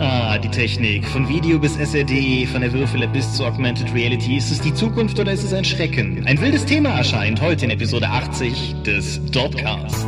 Ah, die Technik. Von Video bis SRD, von der Würfel bis zu Augmented Reality. Ist es die Zukunft oder ist es ein Schrecken? Ein wildes Thema erscheint heute in Episode 80 des Dorpcast.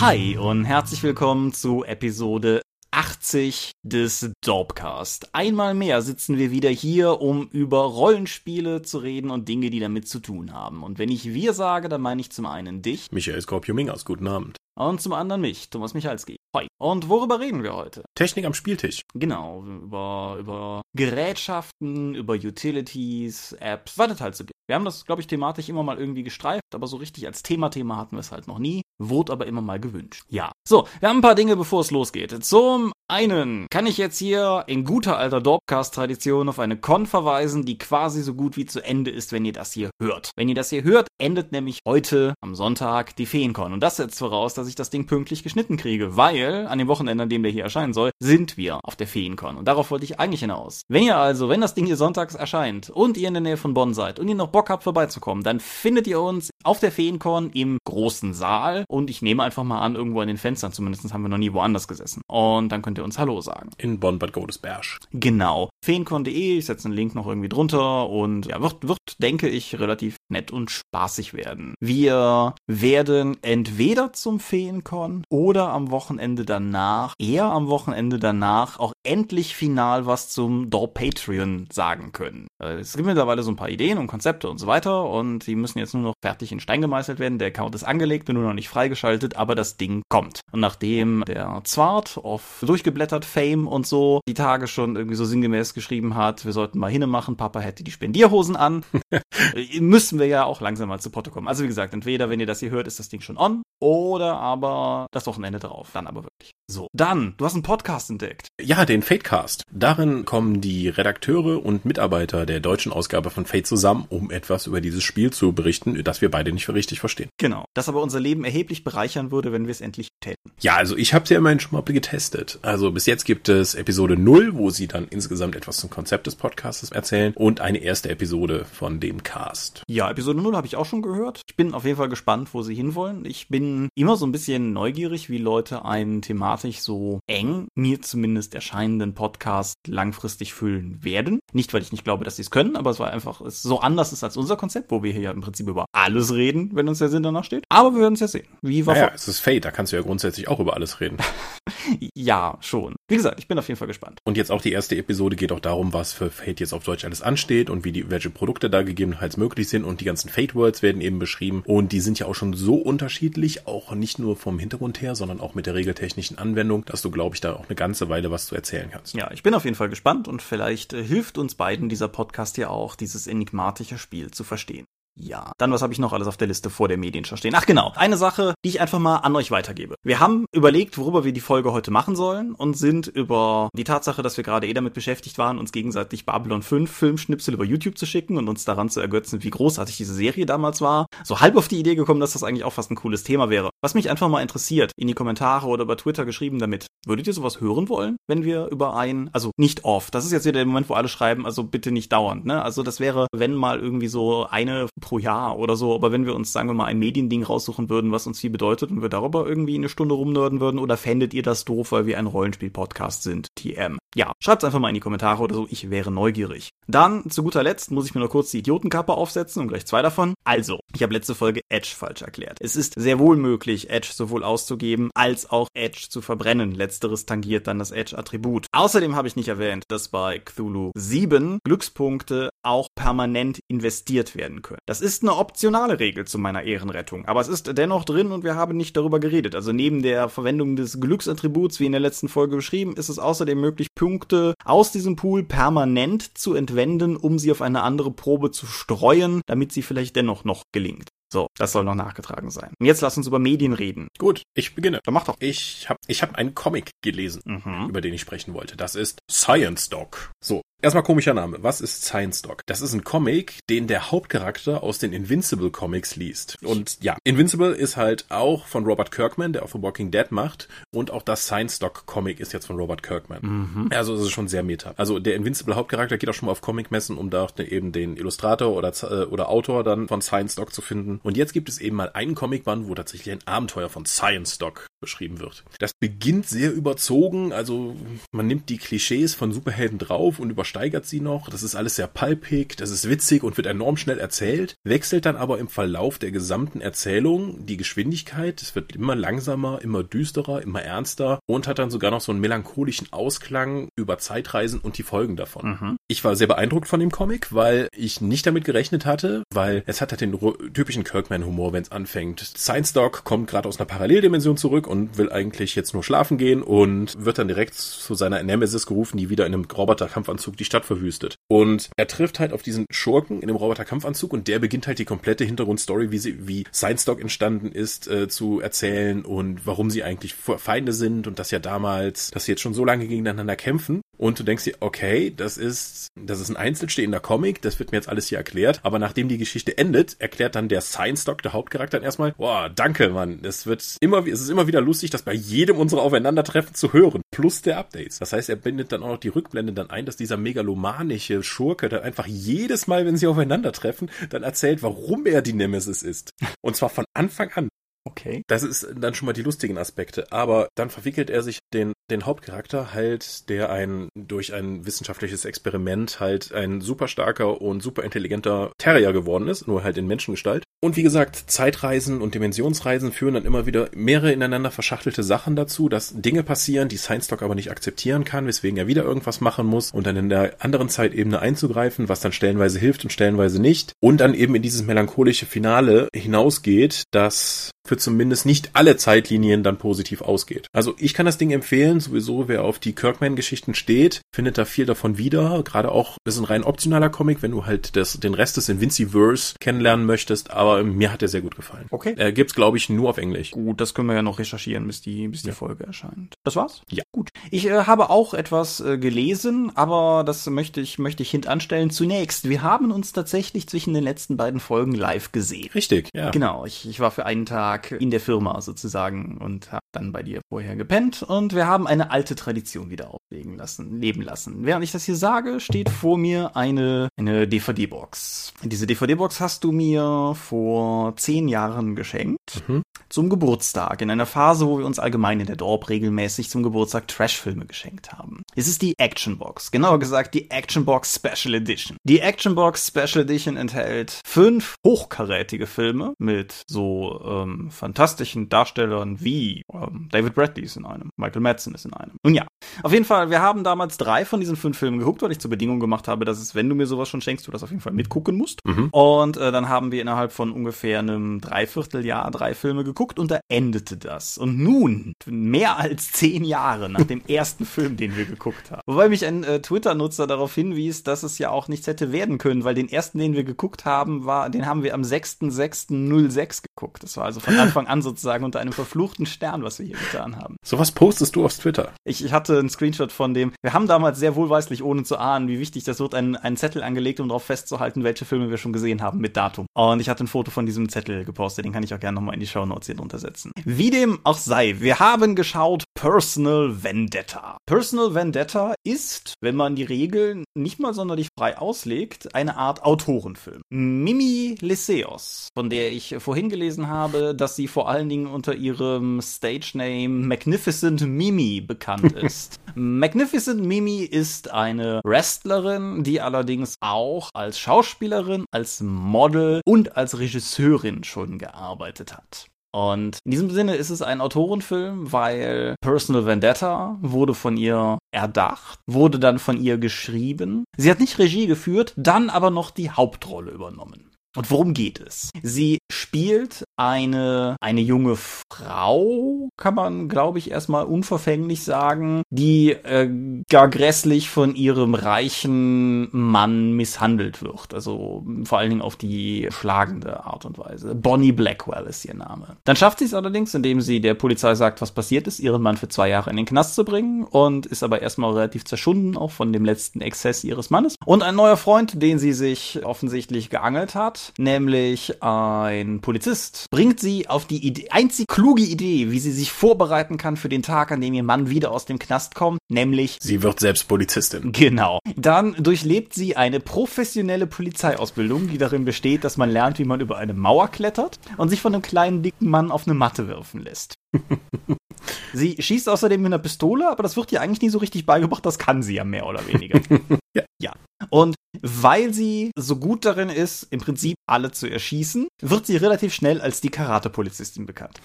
Hi und herzlich willkommen zu Episode 80 des Dorpcast. Einmal mehr sitzen wir wieder hier, um über Rollenspiele zu reden und Dinge, die damit zu tun haben. Und wenn ich wir sage, dann meine ich zum einen dich. Michael Skorpio-Mingers, guten Abend. Und zum anderen mich, Thomas Michalski. Hoi. Und worüber reden wir heute? Technik am Spieltisch. Genau, über, über Gerätschaften, über Utilities, Apps, was es halt so gibt. Wir haben das, glaube ich, thematisch immer mal irgendwie gestreift, aber so richtig als Thema-Thema hatten wir es halt noch nie. Wurde aber immer mal gewünscht. Ja. So, wir haben ein paar Dinge, bevor es losgeht. Zum einen kann ich jetzt hier in guter alter Dorpcast-Tradition auf eine Con verweisen, die quasi so gut wie zu Ende ist, wenn ihr das hier hört. Wenn ihr das hier hört, endet nämlich heute am Sonntag die Feencon. Und das setzt voraus, dass ich das Ding pünktlich geschnitten kriege, weil an dem Wochenende, an dem der hier erscheinen soll, sind wir auf der Feencon. Und darauf wollte ich eigentlich hinaus. Wenn ihr also, wenn das Ding hier sonntags erscheint und ihr in der Nähe von Bonn seid und ihr noch Bock habt vorbeizukommen, dann findet ihr uns auf der Feencon im großen Saal und ich nehme einfach mal an, irgendwo an den Fenstern, zumindest haben wir noch nie woanders gesessen. Und dann könnt ihr uns Hallo sagen. In Bonn Bad Godesberg. Genau. Feencon.de, ich setze einen Link noch irgendwie drunter und ja, wird, wird, denke ich, relativ nett und spaßig werden. Wir werden entweder zum Feencon oder am Wochenende danach, eher am Wochenende danach, auch endlich final was zum Door Patreon sagen können. Äh, es gibt mittlerweile so ein paar Ideen und Konzepte und so weiter und die müssen jetzt nur noch fertig in Stein gemeißelt werden. Der Account ist angelegt nur noch nicht freigeschaltet, aber das Ding kommt. Und nachdem der Zwart auf durchgeblättert Fame und so die Tage schon irgendwie so sinngemäß geschrieben hat, wir sollten mal hinne machen, Papa hätte die Spendierhosen an, müssen wir ja auch langsam mal zu Potte kommen. Also wie gesagt, entweder wenn ihr das hier hört, ist das Ding schon on oder aber das Wochenende drauf. Dann aber wirklich. So, dann, du hast einen Podcast entdeckt. Ja, den Fatecast. Darin kommen die Redakteure und Mitarbeiter der deutschen Ausgabe von Fate zusammen, um etwas über dieses Spiel zu berichten, das wir beide nicht für richtig verstehen. Genau. Das aber unser Leben erheblich bereichern würde, wenn wir es endlich täten. Ja, also ich habe es ja immerhin schon mal getestet. Also bis jetzt gibt es Episode 0, wo sie dann insgesamt etwas zum Konzept des Podcasts erzählen und eine erste Episode von dem Cast. Ja, Episode 0 habe ich auch schon gehört. Ich bin auf jeden Fall gespannt, wo sie hinwollen. Ich bin immer so ein bisschen neugierig, wie Leute einen thematisch so eng, mir zumindest erscheinenden Podcast langfristig füllen werden. Nicht, weil ich nicht glaube, dass sie es können, aber es war einfach, es so anders ist als unser Konzept, wo wir hier ja im Prinzip über alles reden, wenn uns der Sinn danach steht. Aber wir werden es ja sehen. Wie war naja, es ist Fate, da kannst du ja grundsätzlich auch über alles reden. ja, schon. Wie gesagt, ich bin auf jeden Fall gespannt. Und jetzt auch die erste Episode geht auch darum, was für Fate jetzt auf Deutsch alles ansteht und wie die, welche Produkte da gegebenenfalls möglich sind und die ganzen Fate Worlds werden eben beschrieben und die sind ja auch schon so unterschiedlich, auch nicht nur vom Hintergrund her, sondern auch mit der regeltechnischen Anwendung, dass du, glaube ich, da auch eine ganze Weile was zu erzählen kannst. Ja, ich bin auf jeden Fall gespannt und vielleicht äh, hilft uns beiden dieser Podcast ja auch, dieses enigmatische Spiel zu verstehen. Ja. Dann, was habe ich noch alles auf der Liste vor der Medienschau stehen? Ach genau, eine Sache, die ich einfach mal an euch weitergebe. Wir haben überlegt, worüber wir die Folge heute machen sollen und sind über die Tatsache, dass wir gerade eh damit beschäftigt waren, uns gegenseitig Babylon 5 Filmschnipsel über YouTube zu schicken und uns daran zu ergötzen, wie großartig diese Serie damals war, so halb auf die Idee gekommen, dass das eigentlich auch fast ein cooles Thema wäre. Was mich einfach mal interessiert, in die Kommentare oder über Twitter geschrieben damit, würdet ihr sowas hören wollen, wenn wir über ein, also nicht oft, das ist jetzt wieder der Moment, wo alle schreiben, also bitte nicht dauernd, ne? Also das wäre, wenn mal irgendwie so eine pro Jahr oder so. Aber wenn wir uns, sagen wir mal, ein Mediending raussuchen würden, was uns viel bedeutet und wir darüber irgendwie eine Stunde rumnörden würden, oder fändet ihr das doof, weil wir ein Rollenspiel-Podcast sind? TM. Ja, schreibt's einfach mal in die Kommentare oder so, ich wäre neugierig. Dann, zu guter Letzt, muss ich mir noch kurz die Idiotenkappe aufsetzen und gleich zwei davon. Also, ich habe letzte Folge Edge falsch erklärt. Es ist sehr wohl möglich, Edge sowohl auszugeben, als auch Edge zu verbrennen. Letzteres tangiert dann das Edge-Attribut. Außerdem habe ich nicht erwähnt, dass bei Cthulhu 7 Glückspunkte auch permanent investiert werden können. Das ist eine optionale Regel zu meiner Ehrenrettung, aber es ist dennoch drin und wir haben nicht darüber geredet. Also neben der Verwendung des Glücksattributs, wie in der letzten Folge beschrieben, ist es außerdem möglich, Punkte aus diesem Pool permanent zu entwenden, um sie auf eine andere Probe zu streuen, damit sie vielleicht dennoch noch gelingt. So, das soll noch nachgetragen sein. Und jetzt lass uns über Medien reden. Gut, ich beginne. Dann mach doch. Ich habe ich hab einen Comic gelesen, mhm. über den ich sprechen wollte. Das ist Science Doc. So, Erstmal komischer Name. Was ist Science Dog? Das ist ein Comic, den der Hauptcharakter aus den Invincible Comics liest. Und ja, Invincible ist halt auch von Robert Kirkman, der auch The Walking Dead macht. Und auch das Science Dog Comic ist jetzt von Robert Kirkman. Mhm. Also es ist schon sehr meta. Also der Invincible Hauptcharakter geht auch schon mal auf Comic-Messen, um da eben den Illustrator oder, äh, oder Autor dann von Science Dog zu finden. Und jetzt gibt es eben mal einen Comicband, wo tatsächlich ein Abenteuer von Science Dog beschrieben wird. Das beginnt sehr überzogen, also man nimmt die Klischees von Superhelden drauf und übersteigert sie noch. Das ist alles sehr palpig, das ist witzig und wird enorm schnell erzählt, wechselt dann aber im Verlauf der gesamten Erzählung die Geschwindigkeit. Es wird immer langsamer, immer düsterer, immer ernster und hat dann sogar noch so einen melancholischen Ausklang über Zeitreisen und die Folgen davon. Mhm. Ich war sehr beeindruckt von dem Comic, weil ich nicht damit gerechnet hatte, weil es hat halt den typischen Kirkman-Humor, wenn es anfängt. Science Dog kommt gerade aus einer Paralleldimension zurück und will eigentlich jetzt nur schlafen gehen und wird dann direkt zu seiner Nemesis gerufen, die wieder in einem Roboterkampfanzug die Stadt verwüstet. Und er trifft halt auf diesen Schurken in dem Roboterkampfanzug und der beginnt halt die komplette Hintergrundstory, wie sie, wie Dog entstanden ist, äh, zu erzählen und warum sie eigentlich Feinde sind und dass ja damals, dass sie jetzt schon so lange gegeneinander kämpfen. Und du denkst dir, okay, das ist, das ist ein einzelstehender Comic, das wird mir jetzt alles hier erklärt. Aber nachdem die Geschichte endet, erklärt dann der Science Doc, der Hauptcharakter, erstmal, boah, danke, Mann. Es wird immer, es ist immer wieder lustig, das bei jedem unserer Aufeinandertreffen zu hören. Plus der Updates. Das heißt, er bindet dann auch noch die Rückblende dann ein, dass dieser megalomanische Schurke dann einfach jedes Mal, wenn sie aufeinandertreffen, dann erzählt, warum er die Nemesis ist. Und zwar von Anfang an. Okay. Das ist dann schon mal die lustigen Aspekte. Aber dann verwickelt er sich den, den Hauptcharakter halt, der ein, durch ein wissenschaftliches Experiment halt ein super starker und super intelligenter Terrier geworden ist, nur halt in Menschengestalt. Und wie gesagt, Zeitreisen und Dimensionsreisen führen dann immer wieder mehrere ineinander verschachtelte Sachen dazu, dass Dinge passieren, die Science Doc aber nicht akzeptieren kann, weswegen er wieder irgendwas machen muss und dann in der anderen Zeitebene einzugreifen, was dann stellenweise hilft und stellenweise nicht. Und dann eben in dieses melancholische Finale hinausgeht, das für zumindest nicht alle Zeitlinien dann positiv ausgeht. Also ich kann das Ding empfehlen, sowieso wer auf die Kirkman-Geschichten steht, findet da viel davon wieder. Gerade auch, das ist ein rein optionaler Comic, wenn du halt das, den Rest des Invinciverse kennenlernen möchtest, aber mir hat er sehr gut gefallen. Okay. Er gibt's, glaube ich, nur auf Englisch. Gut, das können wir ja noch recherchieren, bis die, bis die ja. Folge erscheint. Das war's? Ja. Gut. Ich äh, habe auch etwas äh, gelesen, aber das möchte ich, möchte ich hintanstellen. Zunächst, wir haben uns tatsächlich zwischen den letzten beiden Folgen live gesehen. Richtig, ja. Genau, ich, ich war für einen Tag in der Firma sozusagen und habe dann bei dir vorher gepennt und wir haben eine alte Tradition wieder auflegen lassen, leben lassen. Während ich das hier sage, steht vor mir eine, eine DVD-Box. Diese DVD-Box hast du mir vor zehn Jahren geschenkt. Mhm. Zum Geburtstag, in einer Phase, wo wir uns allgemein in der Dorp regelmäßig zum Geburtstag Trashfilme geschenkt haben. Es ist die Action Box, genauer gesagt die Action Box Special Edition. Die Action Box Special Edition enthält fünf hochkarätige Filme mit so ähm, fantastischen Darstellern wie ähm, David Bradley ist in einem, Michael Madsen ist in einem. Nun ja, auf jeden Fall, wir haben damals drei von diesen fünf Filmen geguckt, weil ich zur Bedingung gemacht habe, dass es, wenn du mir sowas schon schenkst, du das auf jeden Fall mitgucken musst. Mhm. Und äh, dann haben wir innerhalb von ungefähr einem Dreivierteljahr drei Filme geguckt und da endete das. Und nun, mehr als zehn Jahre nach dem ersten Film, den wir geguckt haben. Wobei mich ein äh, Twitter-Nutzer darauf hinwies, dass es ja auch nichts hätte werden können, weil den ersten, den wir geguckt haben, war, den haben wir am 6.6.06 geguckt. Das war also von Anfang an sozusagen unter einem verfluchten Stern, was wir hier getan haben. Sowas postest du auf Twitter? Ich, ich hatte einen Screenshot von dem. Wir haben damals sehr wohlweislich, ohne zu ahnen, wie wichtig das wird, einen, einen Zettel angelegt, um darauf festzuhalten, welche Filme wir schon gesehen haben mit Datum. Und ich hatte ein Foto von diesem Zettel gepostet, den kann ich auch gerne nochmal in die Show Notes hier drunter setzen. Wie dem auch sei, wir haben geschaut Personal Vendetta. Personal Vendetta ist, wenn man die Regeln nicht mal sonderlich frei auslegt, eine Art Autorenfilm. Mimi Lyceos, von der ich vorhin gelesen habe, dass sie vor allen Dingen unter ihrem Stage-Name Magnificent Mimi bekannt ist. Magnificent Mimi ist eine Wrestlerin, die allerdings auch als Schauspielerin, als Model und als Regisseurin schon gearbeitet hat. Und in diesem Sinne ist es ein Autorenfilm, weil Personal Vendetta wurde von ihr erdacht, wurde dann von ihr geschrieben. Sie hat nicht Regie geführt, dann aber noch die Hauptrolle übernommen. Und worum geht es? Sie spielt eine, eine junge Frau, kann man, glaube ich, erstmal unverfänglich sagen, die äh, gar grässlich von ihrem reichen Mann misshandelt wird. Also vor allen Dingen auf die schlagende Art und Weise. Bonnie Blackwell ist ihr Name. Dann schafft sie es allerdings, indem sie der Polizei sagt, was passiert ist, ihren Mann für zwei Jahre in den Knast zu bringen und ist aber erstmal relativ zerschunden, auch von dem letzten Exzess ihres Mannes. Und ein neuer Freund, den sie sich offensichtlich geangelt hat, nämlich ein Polizist, bringt sie auf die Idee, einzig kluge Idee, wie sie sich vorbereiten kann für den Tag, an dem ihr Mann wieder aus dem Knast kommt, nämlich sie wird selbst Polizistin. Genau. Dann durchlebt sie eine professionelle Polizeiausbildung, die darin besteht, dass man lernt, wie man über eine Mauer klettert und sich von einem kleinen dicken Mann auf eine Matte werfen lässt. sie schießt außerdem mit einer Pistole, aber das wird ihr eigentlich nie so richtig beigebracht, das kann sie ja mehr oder weniger. ja. ja. Und weil sie so gut darin ist, im Prinzip alle zu erschießen, wird sie relativ schnell als die Karate-Polizistin bekannt.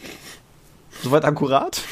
Soweit akkurat?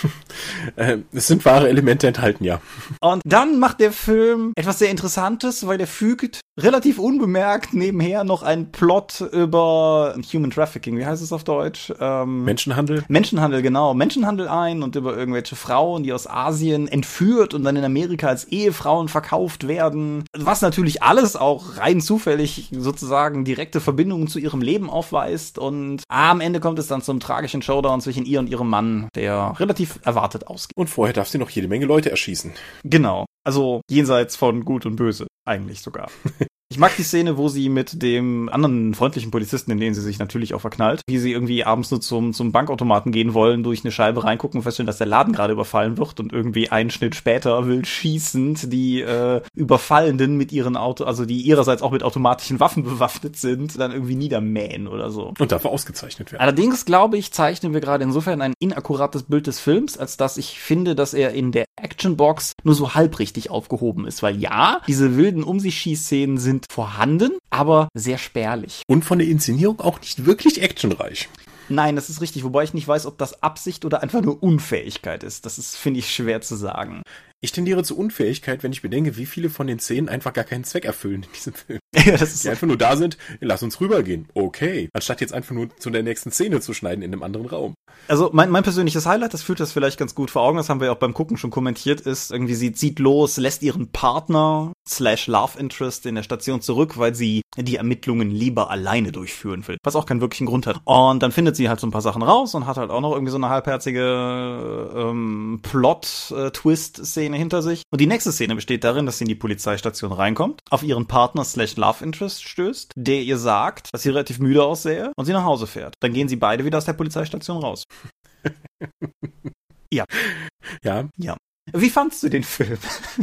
Äh, es sind wahre Elemente enthalten, ja. Und dann macht der Film etwas sehr Interessantes, weil er fügt relativ unbemerkt nebenher noch einen Plot über Human Trafficking, wie heißt es auf Deutsch? Ähm, Menschenhandel? Menschenhandel, genau. Menschenhandel ein und über irgendwelche Frauen, die aus Asien entführt und dann in Amerika als Ehefrauen verkauft werden. Was natürlich alles auch rein zufällig sozusagen direkte Verbindungen zu ihrem Leben aufweist. Und am Ende kommt es dann zum tragischen Showdown zwischen ihr und ihrem Mann, der relativ erwartet ausgeht. Und vorher darf sie noch jede Menge Leute erschießen. Genau. Also jenseits von Gut und Böse, eigentlich sogar. Ich mag die Szene, wo sie mit dem anderen freundlichen Polizisten, in den sie sich natürlich auch verknallt, wie sie irgendwie abends nur zum, zum Bankautomaten gehen wollen, durch eine Scheibe reingucken und feststellen, dass der Laden gerade überfallen wird und irgendwie einen Schnitt später will schießend die äh, Überfallenden mit ihren Auto, also die ihrerseits auch mit automatischen Waffen bewaffnet sind, dann irgendwie niedermähen oder so. Und dafür ausgezeichnet werden. Allerdings glaube ich, zeichnen wir gerade insofern ein inakkurates Bild des Films, als dass ich finde, dass er in der Actionbox nur so halbrichtig aufgehoben ist, weil ja, diese wilden Um sich Schießszenen sind sind vorhanden, aber sehr spärlich. Und von der Inszenierung auch nicht wirklich actionreich. Nein, das ist richtig, wobei ich nicht weiß, ob das Absicht oder einfach nur Unfähigkeit ist. Das ist, finde ich, schwer zu sagen. Ich tendiere zu Unfähigkeit, wenn ich bedenke, wie viele von den Szenen einfach gar keinen Zweck erfüllen in diesem Film. ja, das ist die so. einfach nur da sind, lass uns rübergehen. Okay. Anstatt jetzt einfach nur zu der nächsten Szene zu schneiden in einem anderen Raum. Also mein, mein persönliches Highlight, das führt das vielleicht ganz gut vor Augen, das haben wir auch beim Gucken schon kommentiert, ist irgendwie sie zieht los, lässt ihren Partner slash Love Interest in der Station zurück, weil sie die Ermittlungen lieber alleine durchführen will. Was auch keinen wirklichen Grund hat. Und dann findet sie halt so ein paar Sachen raus und hat halt auch noch irgendwie so eine halbherzige ähm, Plot-Twist-Szene Szene hinter sich. Und die nächste Szene besteht darin, dass sie in die Polizeistation reinkommt, auf ihren Partner slash Love Interest stößt, der ihr sagt, dass sie relativ müde aussähe und sie nach Hause fährt. Dann gehen sie beide wieder aus der Polizeistation raus. ja. Ja. Ja. Wie fandst du den Film?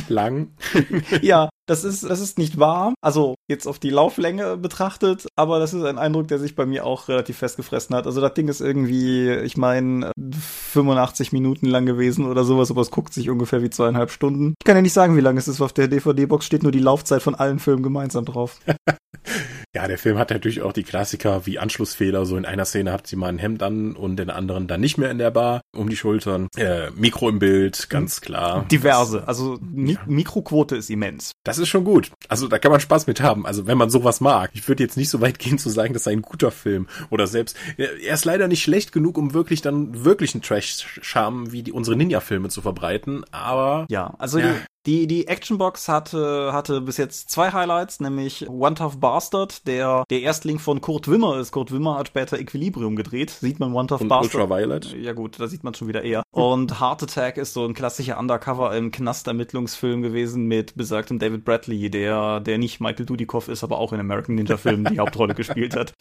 Lang. ja, das ist, das ist nicht wahr. Also jetzt auf die Lauflänge betrachtet, aber das ist ein Eindruck, der sich bei mir auch relativ festgefressen hat. Also das Ding ist irgendwie, ich meine, 85 Minuten lang gewesen oder sowas, aber es guckt sich ungefähr wie zweieinhalb Stunden. Ich kann ja nicht sagen, wie lange es ist. Auf der DVD-Box steht nur die Laufzeit von allen Filmen gemeinsam drauf. Ja, der Film hat natürlich auch die Klassiker wie Anschlussfehler. So in einer Szene hat sie mal ein Hemd an und in der anderen dann nicht mehr in der Bar um die Schultern. Äh, Mikro im Bild, ganz klar. Diverse. Also Mi ja. Mikroquote ist immens. Das ist schon gut. Also da kann man Spaß mit haben. Also wenn man sowas mag. Ich würde jetzt nicht so weit gehen zu sagen, das sei ein guter Film. Oder selbst, er ist leider nicht schlecht genug, um wirklich dann wirklichen Trash-Charme wie die, unsere Ninja-Filme zu verbreiten. Aber. Ja, also ja. Die, die, Actionbox hatte, hatte bis jetzt zwei Highlights, nämlich One Tough Bastard, der der Erstling von Kurt Wimmer ist. Kurt Wimmer hat später Equilibrium gedreht. Sieht man One Tough Und Bastard. Ultraviolet. Ja gut, da sieht man schon wieder eher. Und Heart Attack ist so ein klassischer Undercover im Knast-Ermittlungsfilm gewesen mit besagtem David Bradley, der, der nicht Michael Dudikoff ist, aber auch in American Ninja Filmen die Hauptrolle gespielt hat.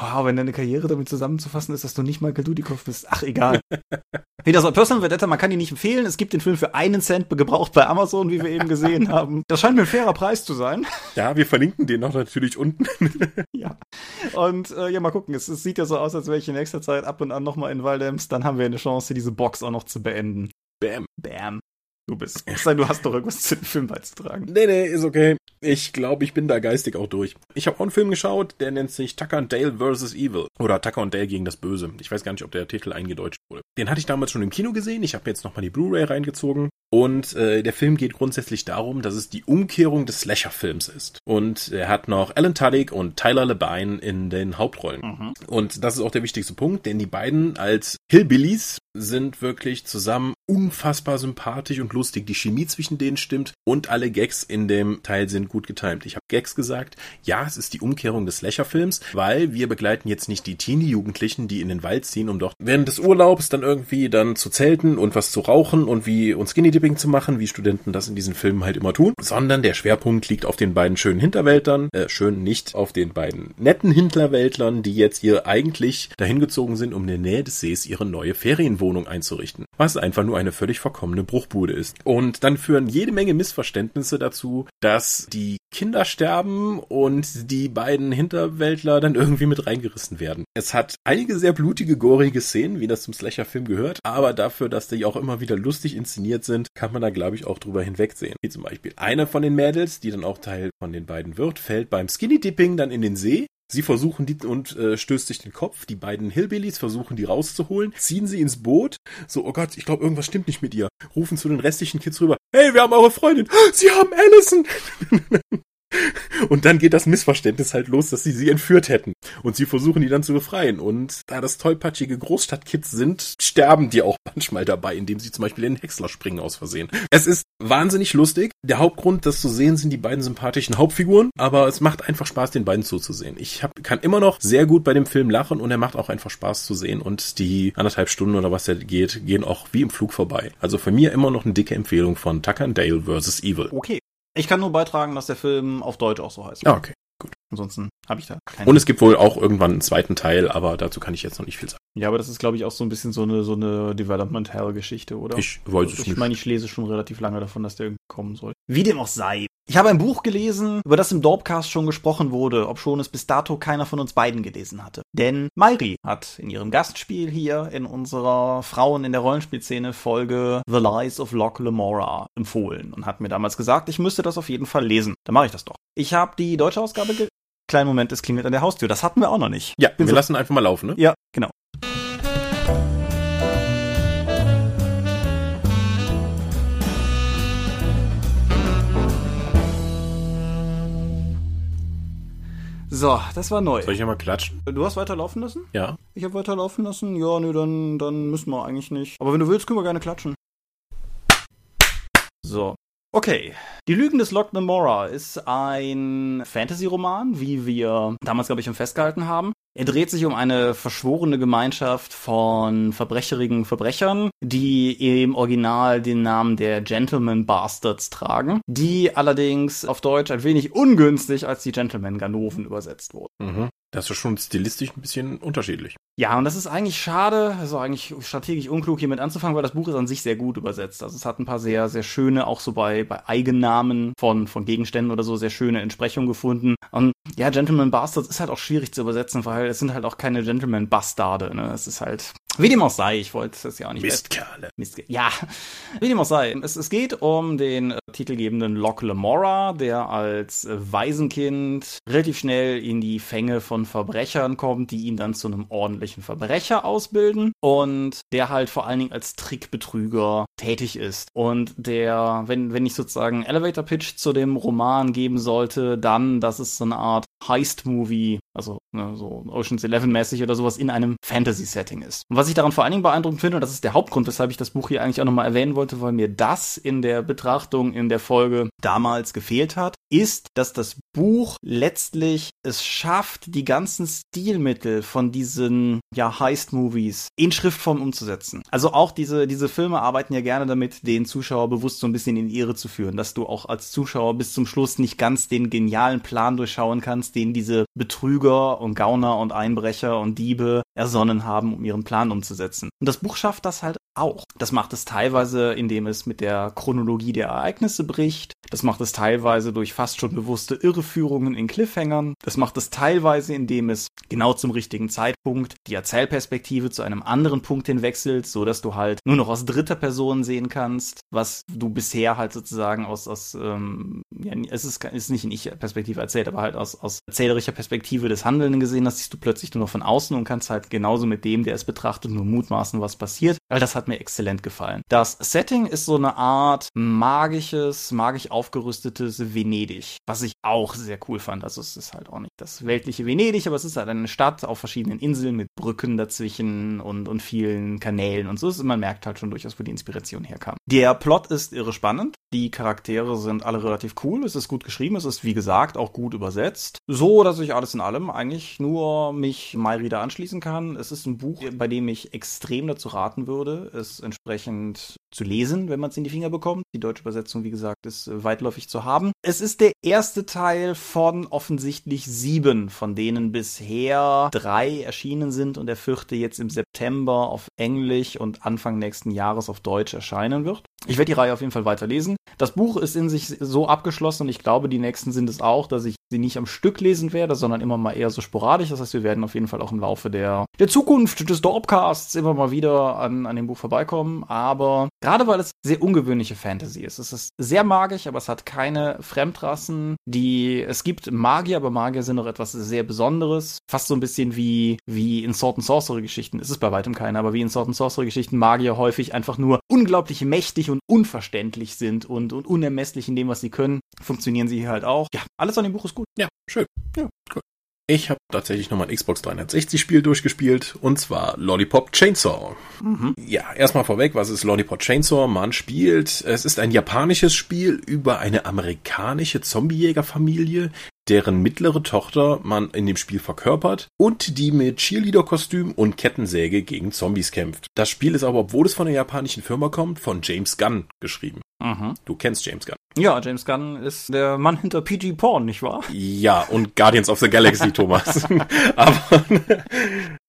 Oh, wenn deine Karriere damit zusammenzufassen ist, dass du nicht Michael Dudikoff bist. Ach, egal. Wie das Personal Vendetta, man kann ihn nicht empfehlen. Es gibt den Film für einen Cent gebraucht bei Amazon, wie wir eben gesehen haben. Das scheint mir ein fairer Preis zu sein. Ja, wir verlinken den noch natürlich unten. ja. Und äh, ja, mal gucken. Es, es, sieht ja so aus, als wäre ich in nächster Zeit ab und an nochmal in Waldems. Dann haben wir eine Chance, diese Box auch noch zu beenden. Bam. Bam. Du bist. Es sei, du hast doch irgendwas zu dem Film beizutragen. Nee, nee, ist okay. Ich glaube, ich bin da geistig auch durch. Ich habe auch einen Film geschaut, der nennt sich Tucker and Dale vs. Evil. Oder Tucker und Dale gegen das Böse. Ich weiß gar nicht, ob der Titel eingedeutscht wurde. Den hatte ich damals schon im Kino gesehen. Ich habe jetzt nochmal die Blu-ray reingezogen. Und äh, der Film geht grundsätzlich darum, dass es die Umkehrung des Slasher-Films ist. Und er hat noch Alan Tudyk und Tyler Labine in den Hauptrollen. Mhm. Und das ist auch der wichtigste Punkt, denn die beiden als Hillbillies sind wirklich zusammen unfassbar sympathisch und lustig. Die Chemie zwischen denen stimmt und alle Gags in dem Teil sind gut getimt. Ich habe Gags gesagt, ja, es ist die Umkehrung des Slasher-Films, weil wir begleiten jetzt nicht die Teenie-Jugendlichen, die in den Wald ziehen, um dort während des Urlaubs dann irgendwie dann zu zelten und was zu rauchen und wie und Skinny Dipping zu machen, wie Studenten das in diesen Filmen halt immer tun, sondern der Schwerpunkt liegt auf den beiden schönen Hinterwäldlern, äh, schön nicht auf den beiden netten Hinterwäldlern, die jetzt hier eigentlich dahin gezogen sind, um in der Nähe des Sees ihre neue Ferienwohnung einzurichten. Was einfach nur eine völlig verkommene Bruchbude ist. Und dann führen jede Menge Missverständnisse dazu, dass die Kinder sterben und die beiden Hinterwäldler dann irgendwie mit reingerissen werden. Es hat einige sehr blutige, gorige Szenen, wie das zum Slasher-Film gehört, aber dafür, dass die auch immer wieder lustig inszeniert sind, kann man da, glaube ich, auch drüber hinwegsehen. Wie zum Beispiel eine von den Mädels, die dann auch Teil von den beiden wird, fällt beim Skinny Dipping dann in den See Sie versuchen die und äh, stößt sich den Kopf. Die beiden Hillbillies versuchen die rauszuholen, ziehen sie ins Boot. So, oh Gott, ich glaube, irgendwas stimmt nicht mit ihr. Rufen zu den restlichen Kids rüber. Hey, wir haben eure Freundin. Sie haben Allison. Und dann geht das Missverständnis halt los, dass sie sie entführt hätten. Und sie versuchen die dann zu befreien. Und da das tollpatschige Großstadtkids sind, sterben die auch manchmal dabei, indem sie zum Beispiel in den Häcksler springen aus Versehen. Es ist wahnsinnig lustig. Der Hauptgrund, das zu sehen, sind die beiden sympathischen Hauptfiguren. Aber es macht einfach Spaß, den beiden zuzusehen. Ich hab, kann immer noch sehr gut bei dem Film lachen und er macht auch einfach Spaß zu sehen. Und die anderthalb Stunden oder was der geht, gehen auch wie im Flug vorbei. Also für mir immer noch eine dicke Empfehlung von Tucker and Dale vs. Evil. Okay. Ich kann nur beitragen, dass der Film auf Deutsch auch so heißt. Ja, okay. Gut. Ansonsten habe ich da keinen. Und es gibt wohl auch irgendwann einen zweiten Teil, aber dazu kann ich jetzt noch nicht viel sagen. Ja, aber das ist, glaube ich, auch so ein bisschen so eine, so eine Development Hell-Geschichte, oder? Ich wollte es Ich meine, ich lese schon relativ lange davon, dass der irgendwie kommen soll. Wie dem auch sei. Ich habe ein Buch gelesen, über das im Dorpcast schon gesprochen wurde, ob schon es bis dato keiner von uns beiden gelesen hatte. Denn Mairi hat in ihrem Gastspiel hier in unserer Frauen in der Rollenspielszene Folge The Lies of Locke Lemora empfohlen und hat mir damals gesagt, ich müsste das auf jeden Fall lesen. Dann mache ich das doch. Ich habe die deutsche Ausgabe ge Kleinen Moment, es klingelt an der Haustür. Das hatten wir auch noch nicht. Ja, Bin wir so lassen einfach mal laufen, ne? Ja, genau. So, das war neu. Soll ich ja mal klatschen? Du hast weiterlaufen lassen? Ja. Ich habe weiterlaufen lassen? Ja, nee, dann, dann müssen wir eigentlich nicht. Aber wenn du willst, können wir gerne klatschen. So. Okay. Die Lügen des Locke Namora ist ein Fantasy-Roman, wie wir damals, glaube ich, schon festgehalten haben. Er dreht sich um eine verschworene Gemeinschaft von verbrecherigen Verbrechern, die im Original den Namen der Gentleman Bastards tragen, die allerdings auf Deutsch ein wenig ungünstig als die Gentleman Ganoven übersetzt wurden. Mhm. Das ist schon stilistisch ein bisschen unterschiedlich. Ja, und das ist eigentlich schade, also eigentlich strategisch unklug hiermit anzufangen, weil das Buch ist an sich sehr gut übersetzt. Also es hat ein paar sehr, sehr schöne, auch so bei, bei Eigennamen von, von Gegenständen oder so, sehr schöne Entsprechungen gefunden. Und ja, Gentleman Bastards ist halt auch schwierig zu übersetzen, weil es sind halt auch keine Gentleman Bastarde, ne? Es ist halt, wie dem auch sei, ich wollte das ja auch nicht. Mistkerle. Mist, ja, wie dem auch sei. Es, es geht um den äh, titelgebenden Locke Lemora, der als äh, Waisenkind relativ schnell in die Fänge von Verbrechern kommt, die ihn dann zu einem ordentlichen Verbrecher ausbilden und der halt vor allen Dingen als Trickbetrüger tätig ist. Und der, wenn, wenn ich sozusagen Elevator Pitch zu dem Roman geben sollte, dann, dass es so eine Art Heist-Movie, also ne, so Ocean's Eleven mäßig oder sowas in einem Fantasy-Setting ist. Und was ich daran vor allen Dingen beeindruckend finde, und das ist der Hauptgrund, weshalb ich das Buch hier eigentlich auch nochmal erwähnen wollte, weil mir das in der Betrachtung in der Folge damals gefehlt hat, ist, dass das Buch letztlich es schafft, die ganzen Stilmittel von diesen ja Heist-Movies in Schriftform umzusetzen. Also auch diese diese Filme arbeiten ja gerne damit, den Zuschauer bewusst so ein bisschen in die Irre zu führen, dass du auch als Zuschauer bis zum Schluss nicht ganz den genialen Plan durchschauen kannst, den diese Betrüger und Gauner und Einbrecher und Diebe ersonnen haben, um ihren Plan umzusetzen. Und das Buch schafft das halt auch. Das macht es teilweise, indem es mit der Chronologie der Ereignisse bricht. Das macht es teilweise durch fast schon bewusste Irreführungen in Cliffhangern. Es macht es teilweise, indem es genau zum richtigen Zeitpunkt die Erzählperspektive zu einem anderen Punkt hinwechselt, so dass du halt nur noch aus dritter Person sehen kannst, was du bisher halt sozusagen aus, aus ähm, ja, es ist, ist nicht in Ich-Perspektive erzählt, aber halt aus, aus erzählerischer Perspektive des Handelnden gesehen hast, siehst du plötzlich nur noch von außen und kannst halt genauso mit dem, der es betrachtet, nur mutmaßen, was passiert. Weil das hat mir exzellent gefallen. Das Setting ist so eine Art magisches, magisch aufgerüstetes Venedig, was ich auch sehr cool fand. Also es ist halt auch nicht das weltliche Venedig, aber es ist halt eine Stadt auf verschiedenen Inseln mit Brücken dazwischen und, und vielen Kanälen und so. Man merkt halt schon durchaus, wo die Inspiration herkam. Der Plot ist irre spannend. Die Charaktere sind alle relativ cool. Es ist gut geschrieben. Es ist, wie gesagt, auch gut übersetzt. So, dass ich alles in allem eigentlich nur mich Mayrida anschließen kann. Es ist ein Buch, bei dem ich extrem dazu raten würde, es entsprechend zu lesen, wenn man es in die Finger bekommt. Die deutsche Übersetzung, wie gesagt, ist weitläufig zu haben. Es ist der erste Teil von offensichtlich sieben, von denen bisher drei erschienen sind und der vierte jetzt im September auf Englisch und Anfang nächsten Jahres auf Deutsch erscheinen wird. Ich werde die Reihe auf jeden Fall weiterlesen. Das Buch ist in sich so abgeschlossen und ich glaube, die nächsten sind es auch, dass ich sie nicht am Stück lesen werde, sondern immer mal eher so sporadisch. Das heißt, wir werden auf jeden Fall auch im Laufe der, der Zukunft des Dorpcasts immer mal wieder an, an dem Buch vorbeikommen. Aber gerade weil es sehr ungewöhnliche Fantasy ist. Es ist sehr magisch, aber es hat keine Fremdrassen. Die, es gibt Magier, aber Magier sind noch etwas sehr Besonderes. Fast so ein bisschen wie, wie in Sword and Sorcery Geschichten. Es ist bei weitem keine, aber wie in Sword and Sorcery Geschichten Magier häufig einfach nur unglaublich mächtig und unverständlich sind und, und unermesslich in dem, was sie können, funktionieren sie hier halt auch. Ja, alles an dem Buch ist gut. Ja, schön. Ja, cool. Ich habe tatsächlich nochmal ein Xbox 360 Spiel durchgespielt und zwar Lollipop Chainsaw. Mhm. Ja, erstmal vorweg, was ist Lollipop Chainsaw? Man spielt, es ist ein japanisches Spiel über eine amerikanische Zombiejägerfamilie, deren mittlere Tochter man in dem Spiel verkörpert und die mit Cheerleader-Kostüm und Kettensäge gegen Zombies kämpft. Das Spiel ist aber, obwohl es von einer japanischen Firma kommt, von James Gunn geschrieben. Mhm. Du kennst James Gunn. Ja, James Gunn ist der Mann hinter PG Porn, nicht wahr? Ja, und Guardians of the Galaxy, Thomas. Aber